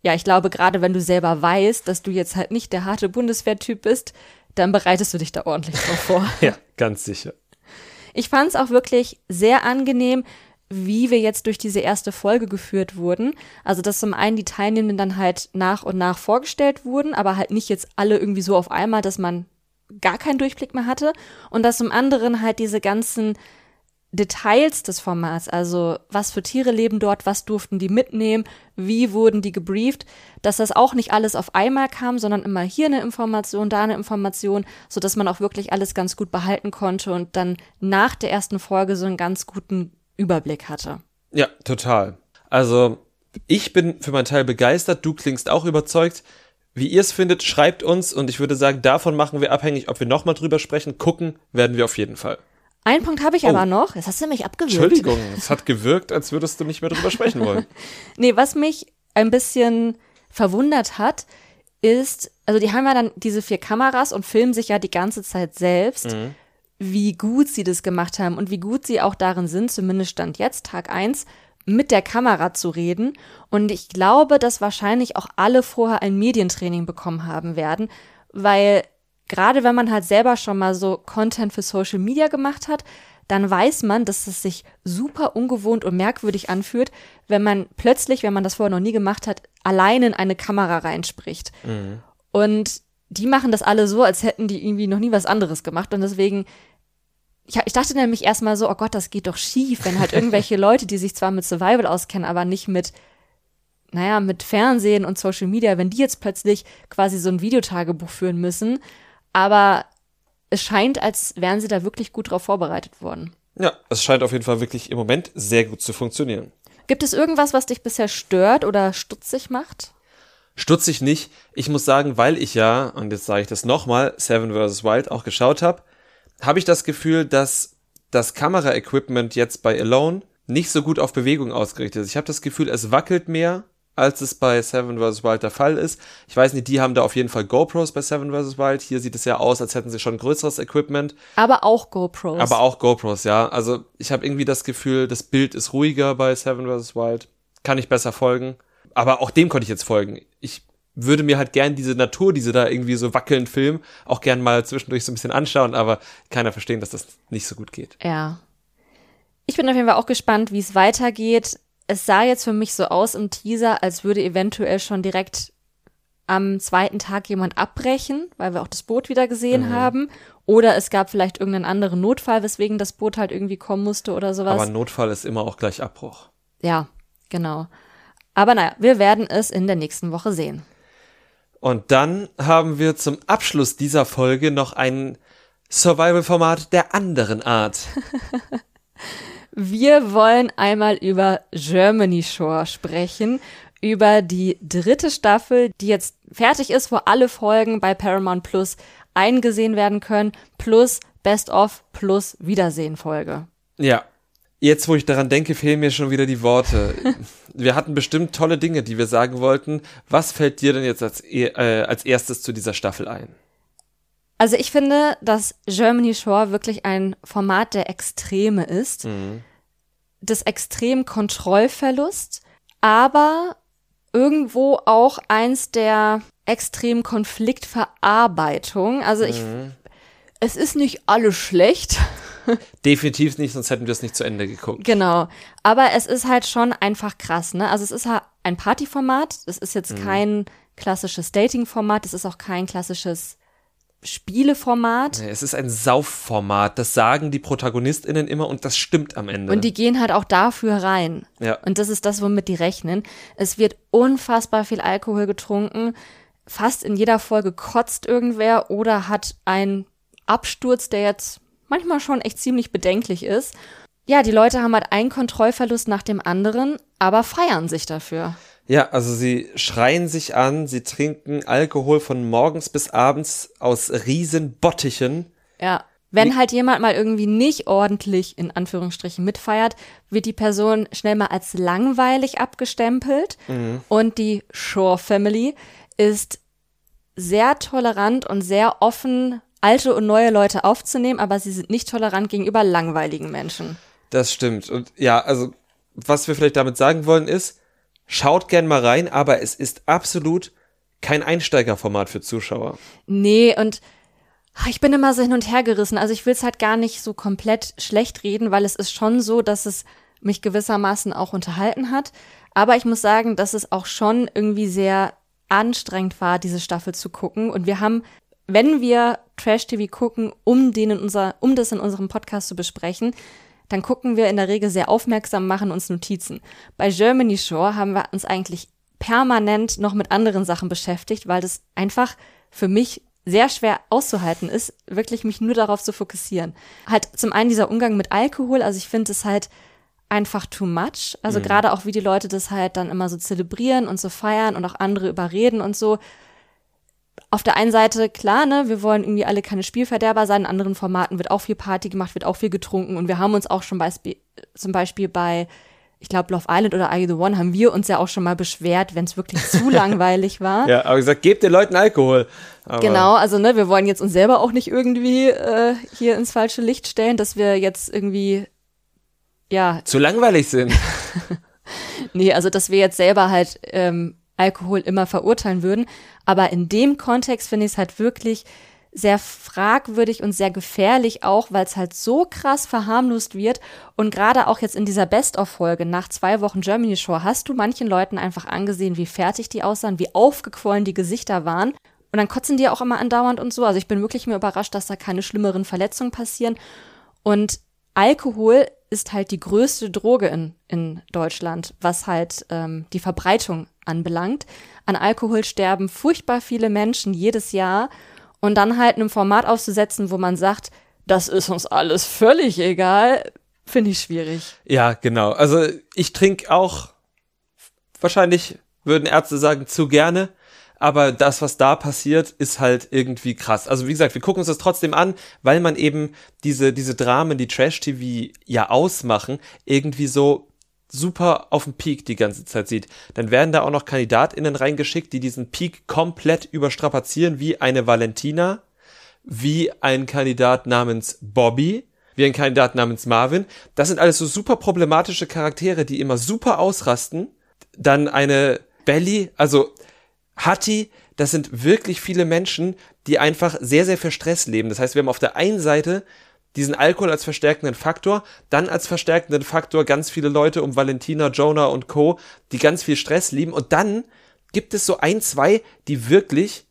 ja, ich glaube, gerade wenn du selber weißt, dass du jetzt halt nicht der harte Bundeswehrtyp bist, dann bereitest du dich da ordentlich drauf vor. ja, ganz sicher. Ich fand es auch wirklich sehr angenehm, wie wir jetzt durch diese erste Folge geführt wurden. Also, dass zum einen die Teilnehmenden dann halt nach und nach vorgestellt wurden, aber halt nicht jetzt alle irgendwie so auf einmal, dass man gar keinen Durchblick mehr hatte und dass zum anderen halt diese ganzen Details des Formats, also was für Tiere leben dort, was durften die mitnehmen, wie wurden die gebrieft, dass das auch nicht alles auf einmal kam, sondern immer hier eine Information, da eine Information, so man auch wirklich alles ganz gut behalten konnte und dann nach der ersten Folge so einen ganz guten Überblick hatte. Ja, total. Also ich bin für meinen Teil begeistert, du klingst auch überzeugt. Wie ihr es findet, schreibt uns und ich würde sagen, davon machen wir abhängig, ob wir nochmal drüber sprechen. Gucken werden wir auf jeden Fall. Einen Punkt habe ich oh. aber noch. Jetzt hast du mich abgewürgt. Entschuldigung, es hat gewirkt, als würdest du nicht mehr drüber sprechen wollen. nee, was mich ein bisschen verwundert hat, ist, also die haben ja dann diese vier Kameras und filmen sich ja die ganze Zeit selbst, mhm. wie gut sie das gemacht haben und wie gut sie auch darin sind, zumindest stand jetzt, Tag eins mit der Kamera zu reden. Und ich glaube, dass wahrscheinlich auch alle vorher ein Medientraining bekommen haben werden, weil gerade wenn man halt selber schon mal so Content für Social Media gemacht hat, dann weiß man, dass es sich super ungewohnt und merkwürdig anfühlt, wenn man plötzlich, wenn man das vorher noch nie gemacht hat, allein in eine Kamera reinspricht. Mhm. Und die machen das alle so, als hätten die irgendwie noch nie was anderes gemacht. Und deswegen ich, ich dachte nämlich erstmal so, oh Gott, das geht doch schief, wenn halt irgendwelche Leute, die sich zwar mit Survival auskennen, aber nicht mit, naja, mit Fernsehen und Social Media, wenn die jetzt plötzlich quasi so ein Videotagebuch führen müssen. Aber es scheint, als wären sie da wirklich gut drauf vorbereitet worden. Ja, es scheint auf jeden Fall wirklich im Moment sehr gut zu funktionieren. Gibt es irgendwas, was dich bisher stört oder stutzig macht? Stutzig nicht. Ich muss sagen, weil ich ja, und jetzt sage ich das nochmal, Seven vs. Wild auch geschaut habe, habe ich das Gefühl, dass das Kameraequipment jetzt bei Alone nicht so gut auf Bewegung ausgerichtet ist. Ich habe das Gefühl, es wackelt mehr als es bei Seven vs. Wild der Fall ist. Ich weiß nicht, die haben da auf jeden Fall GoPros bei Seven vs. Wild. Hier sieht es ja aus, als hätten sie schon größeres Equipment. Aber auch GoPros. Aber auch GoPros, ja. Also ich habe irgendwie das Gefühl, das Bild ist ruhiger bei Seven vs. Wild. Kann ich besser folgen. Aber auch dem konnte ich jetzt folgen. Würde mir halt gern diese Natur, die sie da irgendwie so wackeln filmen, auch gern mal zwischendurch so ein bisschen anschauen, aber keiner verstehen, dass das nicht so gut geht. Ja. Ich bin auf jeden Fall auch gespannt, wie es weitergeht. Es sah jetzt für mich so aus im Teaser, als würde eventuell schon direkt am zweiten Tag jemand abbrechen, weil wir auch das Boot wieder gesehen mhm. haben. Oder es gab vielleicht irgendeinen anderen Notfall, weswegen das Boot halt irgendwie kommen musste oder sowas. Aber Notfall ist immer auch gleich Abbruch. Ja, genau. Aber naja, wir werden es in der nächsten Woche sehen. Und dann haben wir zum Abschluss dieser Folge noch ein Survival-Format der anderen Art. wir wollen einmal über Germany Shore sprechen, über die dritte Staffel, die jetzt fertig ist, wo alle Folgen bei Paramount Plus eingesehen werden können, plus Best of plus Wiedersehen-Folge. Ja, Jetzt, wo ich daran denke, fehlen mir schon wieder die Worte. wir hatten bestimmt tolle Dinge, die wir sagen wollten. Was fällt dir denn jetzt als, äh, als erstes zu dieser Staffel ein? Also ich finde, dass Germany Shore wirklich ein Format der Extreme ist. Mhm. Des extremen Kontrollverlust, aber irgendwo auch eins der extremen Konfliktverarbeitung. Also ich, mhm. es ist nicht alles schlecht. Definitiv nicht, sonst hätten wir es nicht zu Ende geguckt. Genau. Aber es ist halt schon einfach krass, ne? Also es ist ein Partyformat. Es ist jetzt mhm. kein klassisches Dating-Format. Es ist auch kein klassisches Spieleformat. Es ist ein Saufformat. Das sagen die ProtagonistInnen immer und das stimmt am Ende. Und die gehen halt auch dafür rein. Ja. Und das ist das, womit die rechnen. Es wird unfassbar viel Alkohol getrunken. Fast in jeder Folge kotzt irgendwer oder hat einen Absturz, der jetzt manchmal schon echt ziemlich bedenklich ist. Ja, die Leute haben halt einen Kontrollverlust nach dem anderen, aber feiern sich dafür. Ja, also sie schreien sich an, sie trinken Alkohol von morgens bis abends aus Riesenbottichen. Ja. Wenn halt jemand mal irgendwie nicht ordentlich in Anführungsstrichen mitfeiert, wird die Person schnell mal als langweilig abgestempelt. Mhm. Und die Shore Family ist sehr tolerant und sehr offen alte und neue Leute aufzunehmen, aber sie sind nicht tolerant gegenüber langweiligen Menschen. Das stimmt. Und ja, also was wir vielleicht damit sagen wollen ist, schaut gern mal rein, aber es ist absolut kein Einsteigerformat für Zuschauer. Nee, und ich bin immer so hin und her gerissen. Also ich will es halt gar nicht so komplett schlecht reden, weil es ist schon so, dass es mich gewissermaßen auch unterhalten hat. Aber ich muss sagen, dass es auch schon irgendwie sehr anstrengend war, diese Staffel zu gucken. Und wir haben wenn wir Trash-TV gucken, um, den in unser, um das in unserem Podcast zu besprechen, dann gucken wir in der Regel sehr aufmerksam, machen uns Notizen. Bei Germany Shore haben wir uns eigentlich permanent noch mit anderen Sachen beschäftigt, weil das einfach für mich sehr schwer auszuhalten ist, wirklich mich nur darauf zu fokussieren. Halt zum einen dieser Umgang mit Alkohol, also ich finde es halt einfach too much. Also mhm. gerade auch wie die Leute das halt dann immer so zelebrieren und so feiern und auch andere überreden und so auf der einen Seite, klar, ne, wir wollen irgendwie alle keine Spielverderber sein, in anderen Formaten wird auch viel Party gemacht, wird auch viel getrunken und wir haben uns auch schon bei, zum Beispiel bei, ich glaube, Love Island oder Are You the One, haben wir uns ja auch schon mal beschwert, wenn es wirklich zu langweilig war. Ja, aber gesagt, gebt den Leuten Alkohol. Aber genau, also ne, wir wollen jetzt uns selber auch nicht irgendwie äh, hier ins falsche Licht stellen, dass wir jetzt irgendwie, ja. Zu langweilig sind. nee, also dass wir jetzt selber halt ähm, Alkohol immer verurteilen würden. Aber in dem Kontext finde ich es halt wirklich sehr fragwürdig und sehr gefährlich auch, weil es halt so krass verharmlost wird. Und gerade auch jetzt in dieser Best-of-Folge nach zwei Wochen Germany Show hast du manchen Leuten einfach angesehen, wie fertig die aussahen, wie aufgequollen die Gesichter waren. Und dann kotzen die auch immer andauernd und so. Also ich bin wirklich mir überrascht, dass da keine schlimmeren Verletzungen passieren. Und Alkohol ist halt die größte Droge in, in Deutschland, was halt ähm, die Verbreitung anbelangt. An Alkohol sterben furchtbar viele Menschen jedes Jahr und dann halt einem Format auszusetzen, wo man sagt, das ist uns alles völlig egal, finde ich schwierig. Ja, genau. Also ich trinke auch, wahrscheinlich würden Ärzte sagen, zu gerne aber das, was da passiert, ist halt irgendwie krass. Also wie gesagt, wir gucken uns das trotzdem an, weil man eben diese, diese Dramen, die Trash-TV ja ausmachen, irgendwie so super auf dem Peak die ganze Zeit sieht, dann werden da auch noch KandidatInnen reingeschickt, die diesen Peak komplett überstrapazieren, wie eine Valentina, wie ein Kandidat namens Bobby, wie ein Kandidat namens Marvin. Das sind alles so super problematische Charaktere, die immer super ausrasten. Dann eine Belly, also Hattie, das sind wirklich viele Menschen, die einfach sehr, sehr viel Stress leben. Das heißt, wir haben auf der einen Seite diesen Alkohol als verstärkenden Faktor, dann als verstärkenden Faktor ganz viele Leute um Valentina, Jonah und Co., die ganz viel Stress lieben und dann gibt es so ein, zwei, die wirklich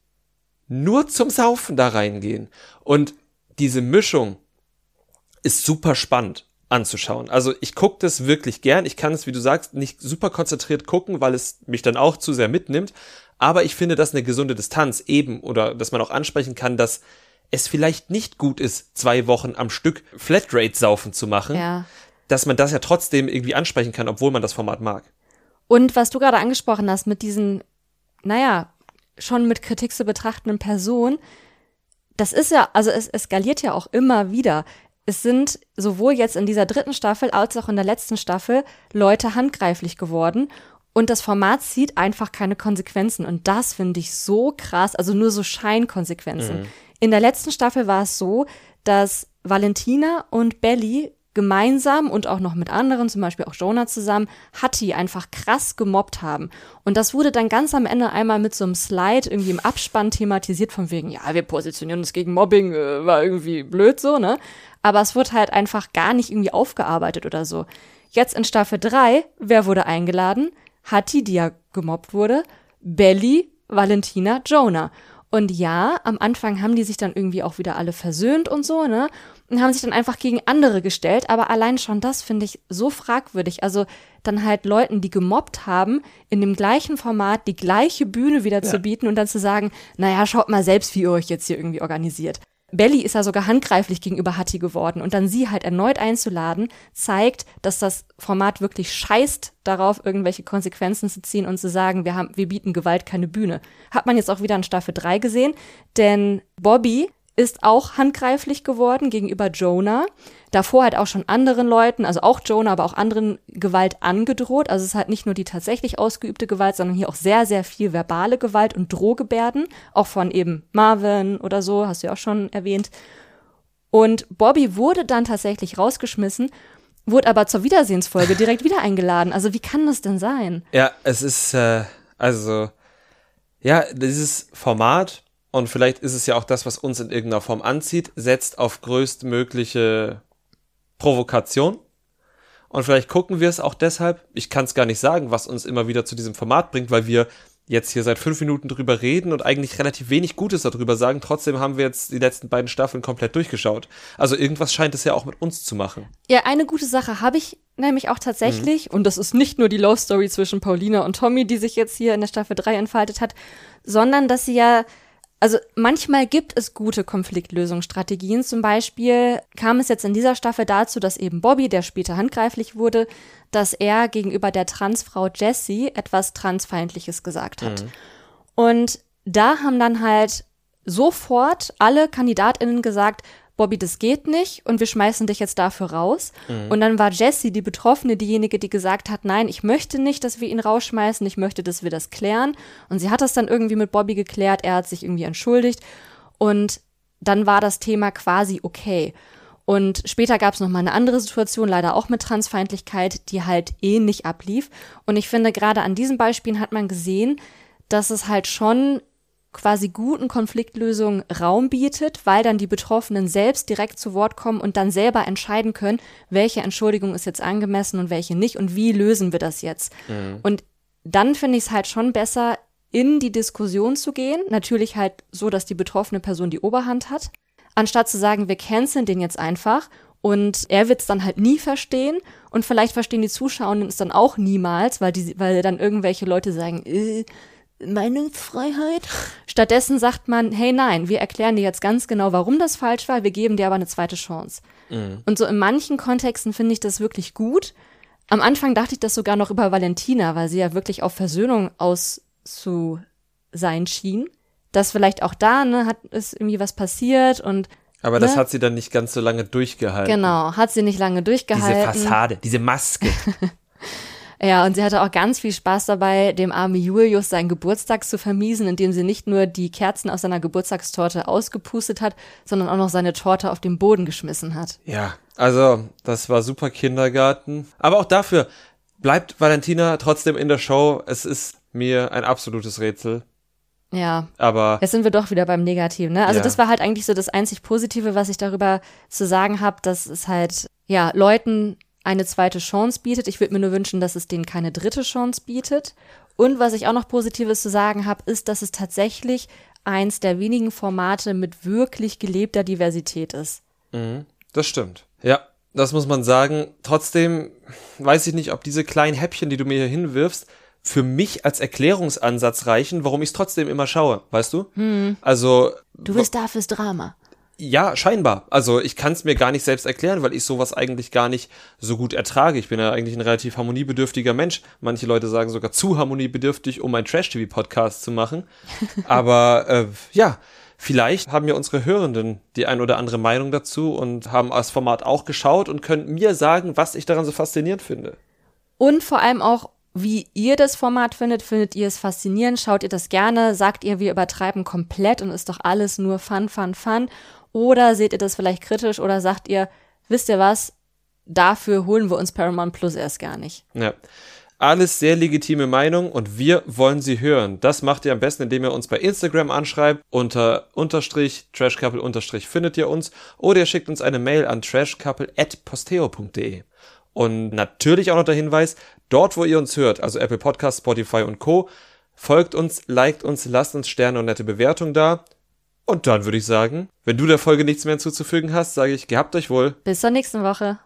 nur zum Saufen da reingehen. Und diese Mischung ist super spannend anzuschauen. Also ich gucke das wirklich gern. Ich kann es, wie du sagst, nicht super konzentriert gucken, weil es mich dann auch zu sehr mitnimmt. Aber ich finde das eine gesunde Distanz eben oder dass man auch ansprechen kann, dass es vielleicht nicht gut ist, zwei Wochen am Stück Flatrate-Saufen zu machen, Ja. dass man das ja trotzdem irgendwie ansprechen kann, obwohl man das Format mag. Und was du gerade angesprochen hast mit diesen, naja, schon mit Kritik zu betrachtenden Personen, das ist ja, also es eskaliert ja auch immer wieder. Es sind sowohl jetzt in dieser dritten Staffel als auch in der letzten Staffel Leute handgreiflich geworden. Und das Format zieht einfach keine Konsequenzen. Und das finde ich so krass, also nur so Scheinkonsequenzen. In der letzten Staffel war es so, dass Valentina und Belly gemeinsam und auch noch mit anderen, zum Beispiel auch Jonah zusammen, Hattie einfach krass gemobbt haben. Und das wurde dann ganz am Ende einmal mit so einem Slide irgendwie im Abspann thematisiert, von wegen, ja, wir positionieren uns gegen Mobbing, äh, war irgendwie blöd so, ne? Aber es wurde halt einfach gar nicht irgendwie aufgearbeitet oder so. Jetzt in Staffel 3, wer wurde eingeladen? Hattie, die ja gemobbt wurde, Belly, Valentina, Jonah. Und ja, am Anfang haben die sich dann irgendwie auch wieder alle versöhnt und so, ne? Und haben sich dann einfach gegen andere gestellt. Aber allein schon das finde ich so fragwürdig. Also dann halt Leuten, die gemobbt haben, in dem gleichen Format die gleiche Bühne wieder zu bieten und dann zu sagen, naja, schaut mal selbst, wie ihr euch jetzt hier irgendwie organisiert. Belly ist ja sogar handgreiflich gegenüber Hattie geworden und dann sie halt erneut einzuladen, zeigt, dass das Format wirklich scheißt darauf, irgendwelche Konsequenzen zu ziehen und zu sagen, wir haben, wir bieten Gewalt keine Bühne. Hat man jetzt auch wieder in Staffel 3 gesehen, denn Bobby ist auch handgreiflich geworden gegenüber Jonah. Davor halt auch schon anderen Leuten, also auch Jonah, aber auch anderen Gewalt angedroht. Also es halt nicht nur die tatsächlich ausgeübte Gewalt, sondern hier auch sehr, sehr viel verbale Gewalt und Drohgebärden, auch von eben Marvin oder so, hast du ja auch schon erwähnt. Und Bobby wurde dann tatsächlich rausgeschmissen, wurde aber zur Wiedersehensfolge direkt wieder eingeladen. Also wie kann das denn sein? Ja, es ist, äh, also, ja, dieses Format, und vielleicht ist es ja auch das, was uns in irgendeiner Form anzieht, setzt auf größtmögliche Provokation. Und vielleicht gucken wir es auch deshalb, ich kann es gar nicht sagen, was uns immer wieder zu diesem Format bringt, weil wir jetzt hier seit fünf Minuten drüber reden und eigentlich relativ wenig Gutes darüber sagen. Trotzdem haben wir jetzt die letzten beiden Staffeln komplett durchgeschaut. Also irgendwas scheint es ja auch mit uns zu machen. Ja, eine gute Sache habe ich nämlich auch tatsächlich, und das ist nicht nur die Love Story zwischen Paulina und Tommy, die sich jetzt hier in der Staffel 3 entfaltet hat, sondern dass sie ja also manchmal gibt es gute Konfliktlösungsstrategien. Zum Beispiel kam es jetzt in dieser Staffel dazu, dass eben Bobby, der später handgreiflich wurde, dass er gegenüber der Transfrau Jessie etwas Transfeindliches gesagt hat. Und da haben dann halt sofort alle KandidatInnen gesagt, Bobby, das geht nicht und wir schmeißen dich jetzt dafür raus. Und dann war Jessie, die Betroffene, diejenige, die gesagt hat, nein, ich möchte nicht, dass wir ihn rausschmeißen, ich möchte, dass wir das klären. Und sie hat das dann irgendwie mit Bobby geklärt, er hat sich irgendwie entschuldigt und dann war das Thema quasi okay. Und später gab es noch mal eine andere Situation, leider auch mit Transfeindlichkeit, die halt ähnlich ablief. Und ich finde, gerade an diesen Beispielen hat man gesehen, dass es halt schon quasi guten Konfliktlösungen Raum bietet, weil dann die Betroffenen selbst direkt zu Wort kommen und dann selber entscheiden können, welche Entschuldigung ist jetzt angemessen und welche nicht und wie lösen wir das jetzt. Und dann finde ich es halt schon besser, in die Diskussion zu gehen, natürlich halt so, dass die betroffene Person die Oberhand hat, anstatt zu sagen, wir canceln den jetzt einfach und er wird es dann halt nie verstehen und vielleicht verstehen die Zuschauenden es dann auch niemals, weil die, weil dann irgendwelche Leute sagen, äh, Meinungsfreiheit. Stattdessen sagt man, hey nein, wir erklären dir jetzt ganz genau, warum das falsch war, wir geben dir aber eine zweite Chance. Und so in manchen Kontexten finde ich das wirklich gut. Am Anfang dachte ich das sogar noch über Valentina, weil sie ja wirklich auf Versöhnung aus zu sein schien. Dass vielleicht auch da, ne, hat ist irgendwie was passiert und Aber das Ne? hat sie dann nicht ganz so lange durchgehalten. genau, hat sie nicht lange Diese durchgehalten. Fassade, diese Maske. Ja, und sie hatte auch ganz viel Spaß dabei, dem armen Julius seinen Geburtstag zu vermiesen, indem sie nicht nur die Kerzen aus seiner Geburtstagstorte ausgepustet hat, sondern auch noch seine Torte auf den Boden geschmissen hat. Ja, also das war super Kindergarten. Aber auch dafür bleibt Valentina trotzdem in der Show. Es ist mir ein absolutes Rätsel. Ja. Aber Jetzt sind wir doch wieder beim Negativen, ne? Also Ja. das war halt eigentlich so das einzig Positive, was ich darüber zu sagen habe, dass es halt, ja, Leuten eine zweite Chance bietet. Ich würde mir nur wünschen, dass es denen keine dritte Chance bietet. Und was ich auch noch Positives zu sagen habe, ist, dass es tatsächlich eins der wenigen Formate mit wirklich gelebter Diversität ist. das stimmt. Ja, das muss man sagen. Trotzdem weiß ich nicht, ob diese kleinen Häppchen, die du mir hier hinwirfst, für mich als Erklärungsansatz reichen, warum ich es trotzdem immer schaue, weißt du? Also Du bist da fürs Drama. Ja, scheinbar. Also ich kann es mir gar nicht selbst erklären, weil ich sowas eigentlich gar nicht so gut ertrage. Ich bin ja eigentlich ein relativ harmoniebedürftiger Mensch. Manche Leute sagen sogar zu harmoniebedürftig, um einen Trash-TV-Podcast zu machen. Aber äh, ja, vielleicht haben ja unsere Hörenden die ein oder andere Meinung dazu und haben das Format auch geschaut und können mir sagen, was ich daran so faszinierend finde. Und vor allem auch, wie ihr das Format findet. Findet ihr es faszinierend? Schaut ihr das gerne? Sagt ihr, wir übertreiben komplett und ist doch alles nur Fun, Fun, Fun? Oder seht ihr das vielleicht kritisch oder sagt ihr, wisst ihr was? Dafür holen wir uns Paramount Plus erst gar nicht. Ja. Alles sehr legitime Meinung und wir wollen sie hören. Das macht ihr am besten, indem ihr uns bei Instagram anschreibt. Unter unterstrich trashcouple unterstrich findet ihr uns oder ihr schickt uns eine Mail an trashcouple at posteo.de. Und natürlich auch noch der Hinweis, dort wo ihr uns hört, also Apple Podcasts, Spotify und Co., folgt uns, liked uns, lasst uns Sterne und nette Bewertung da. Und dann würde ich sagen, wenn du der Folge nichts mehr hinzuzufügen hast, sage ich, gehabt euch wohl. Bis zur nächsten Woche.